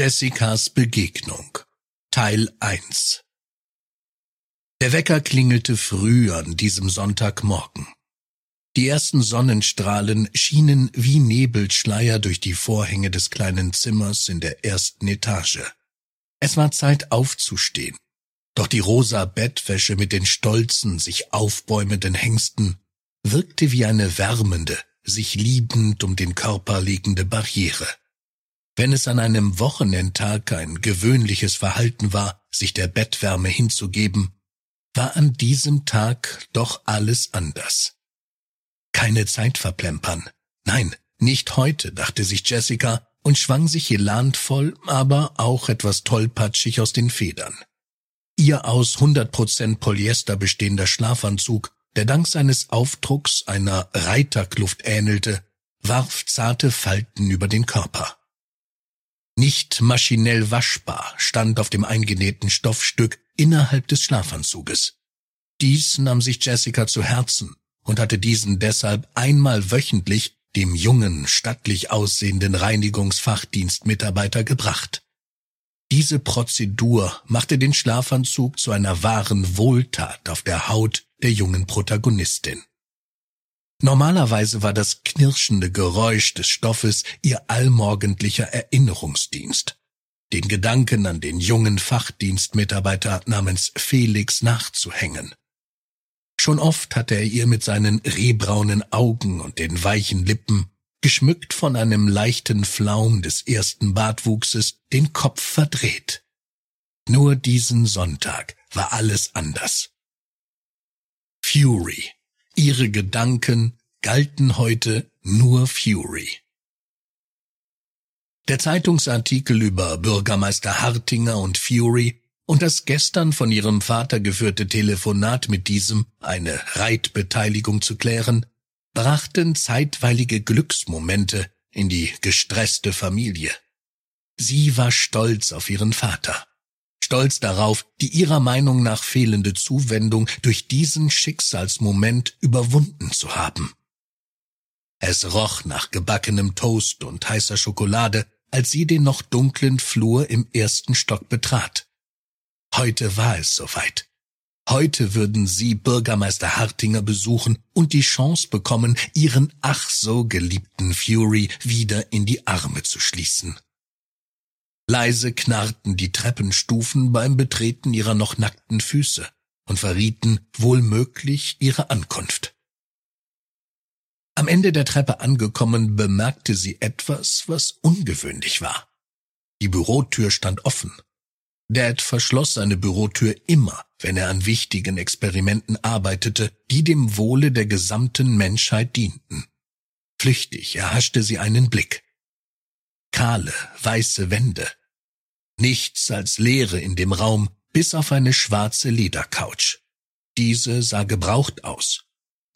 Jessicas Begegnung Teil 1 Der Wecker klingelte früh an diesem Sonntagmorgen. Die ersten Sonnenstrahlen schienen wie Nebelschleier durch die Vorhänge des kleinen Zimmers in der ersten Etage. Es war Zeit aufzustehen, doch die rosa Bettwäsche mit den stolzen, sich aufbäumenden Hengsten wirkte wie eine wärmende, sich liebend um den Körper liegende Barriere. Wenn es an einem Wochenendtag ein gewöhnliches Verhalten war, sich der Bettwärme hinzugeben, war an diesem Tag doch alles anders. Keine Zeit verplempern. Nein, nicht heute, dachte sich Jessica und schwang sich elantvoll, aber auch etwas tollpatschig aus den Federn. Ihr aus 100% Polyester bestehender Schlafanzug, der dank seines Aufdrucks einer Reiterkluft ähnelte, warf zarte Falten über den Körper. Nicht maschinell waschbar stand auf dem eingenähten Stoffstück innerhalb des Schlafanzuges. Dies nahm sich Jessica zu Herzen und hatte diesen deshalb einmal wöchentlich dem jungen, stattlich aussehenden Reinigungsfachdienstmitarbeiter gebracht. Diese Prozedur machte den Schlafanzug zu einer wahren Wohltat auf der Haut der jungen Protagonistin. Normalerweise war das knirschende Geräusch des Stoffes ihr allmorgendlicher Erinnerungsdienst. Den Gedanken an den jungen Fachdienstmitarbeiter namens Felix nachzuhängen. Schon oft hatte er ihr mit seinen rehbraunen Augen und den weichen Lippen, geschmückt von einem leichten Flaum des ersten Bartwuchses, den Kopf verdreht. Nur diesen Sonntag war alles anders. Fury. Ihre Gedanken galten heute nur Fury. Der Zeitungsartikel über Bürgermeister Hartinger und Fury und das gestern von ihrem Vater geführte Telefonat mit diesem, eine Reitbeteiligung zu klären, brachten zeitweilige Glücksmomente in die gestresste Familie. Sie war stolz auf ihren Vater. Stolz darauf, die ihrer Meinung nach fehlende Zuwendung durch diesen Schicksalsmoment überwunden zu haben. Es roch nach gebackenem Toast und heißer Schokolade, als sie den noch dunklen Flur im ersten Stock betrat. Heute war es soweit. Heute würden sie Bürgermeister Hartinger besuchen und die Chance bekommen, ihren ach so geliebten Fury wieder in die Arme zu schließen. Leise knarrten die Treppenstufen beim Betreten ihrer noch nackten Füße und verrieten wohl möglich ihre Ankunft. Am Ende der Treppe angekommen, bemerkte sie etwas, was ungewöhnlich war. Die Bürotür stand offen. Dad verschloss seine Bürotür immer, wenn er an wichtigen Experimenten arbeitete, die dem Wohle der gesamten Menschheit dienten. Flüchtig erhaschte sie einen Blick. Kahle, weiße Wände, Nichts als Leere in dem Raum, bis auf eine schwarze Ledercouch. Diese sah gebraucht aus.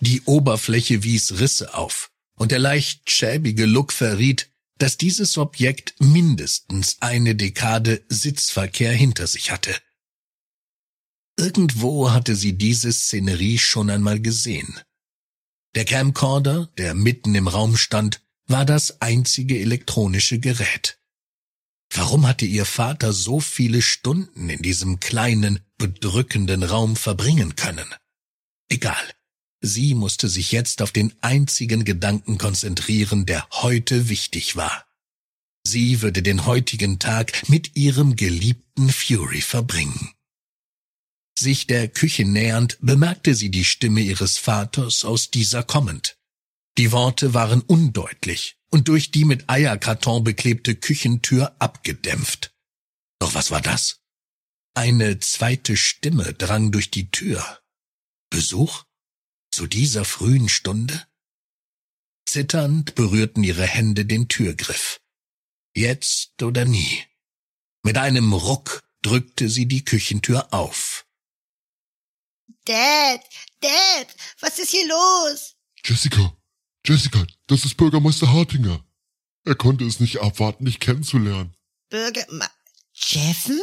Die Oberfläche wies Risse auf, und der leicht schäbige Look verriet, dass dieses Objekt mindestens eine Dekade Sitzverkehr hinter sich hatte. Irgendwo hatte sie diese Szenerie schon einmal gesehen. Der Camcorder, der mitten im Raum stand, war das einzige elektronische Gerät. Warum hatte ihr Vater so viele Stunden in diesem kleinen, bedrückenden Raum verbringen können? Egal. Sie musste sich jetzt auf den einzigen Gedanken konzentrieren, der heute wichtig war. Sie würde den heutigen Tag mit ihrem geliebten Fury verbringen. Sich der Küche nähernd, bemerkte sie die Stimme ihres Vaters aus dieser kommend. Die Worte waren undeutlich und durch die mit Eierkarton beklebte Küchentür abgedämpft. Doch was war das? Eine zweite Stimme drang durch die Tür. Besuch? Zu dieser frühen Stunde? Zitternd berührten ihre Hände den Türgriff. Jetzt oder nie. Mit einem Ruck drückte sie die Küchentür auf. Dad, Dad, was ist hier los? Jessica, Jessica, das ist Bürgermeister Hartinger. Er konnte es nicht abwarten, dich kennenzulernen. Bürger... Jeffen?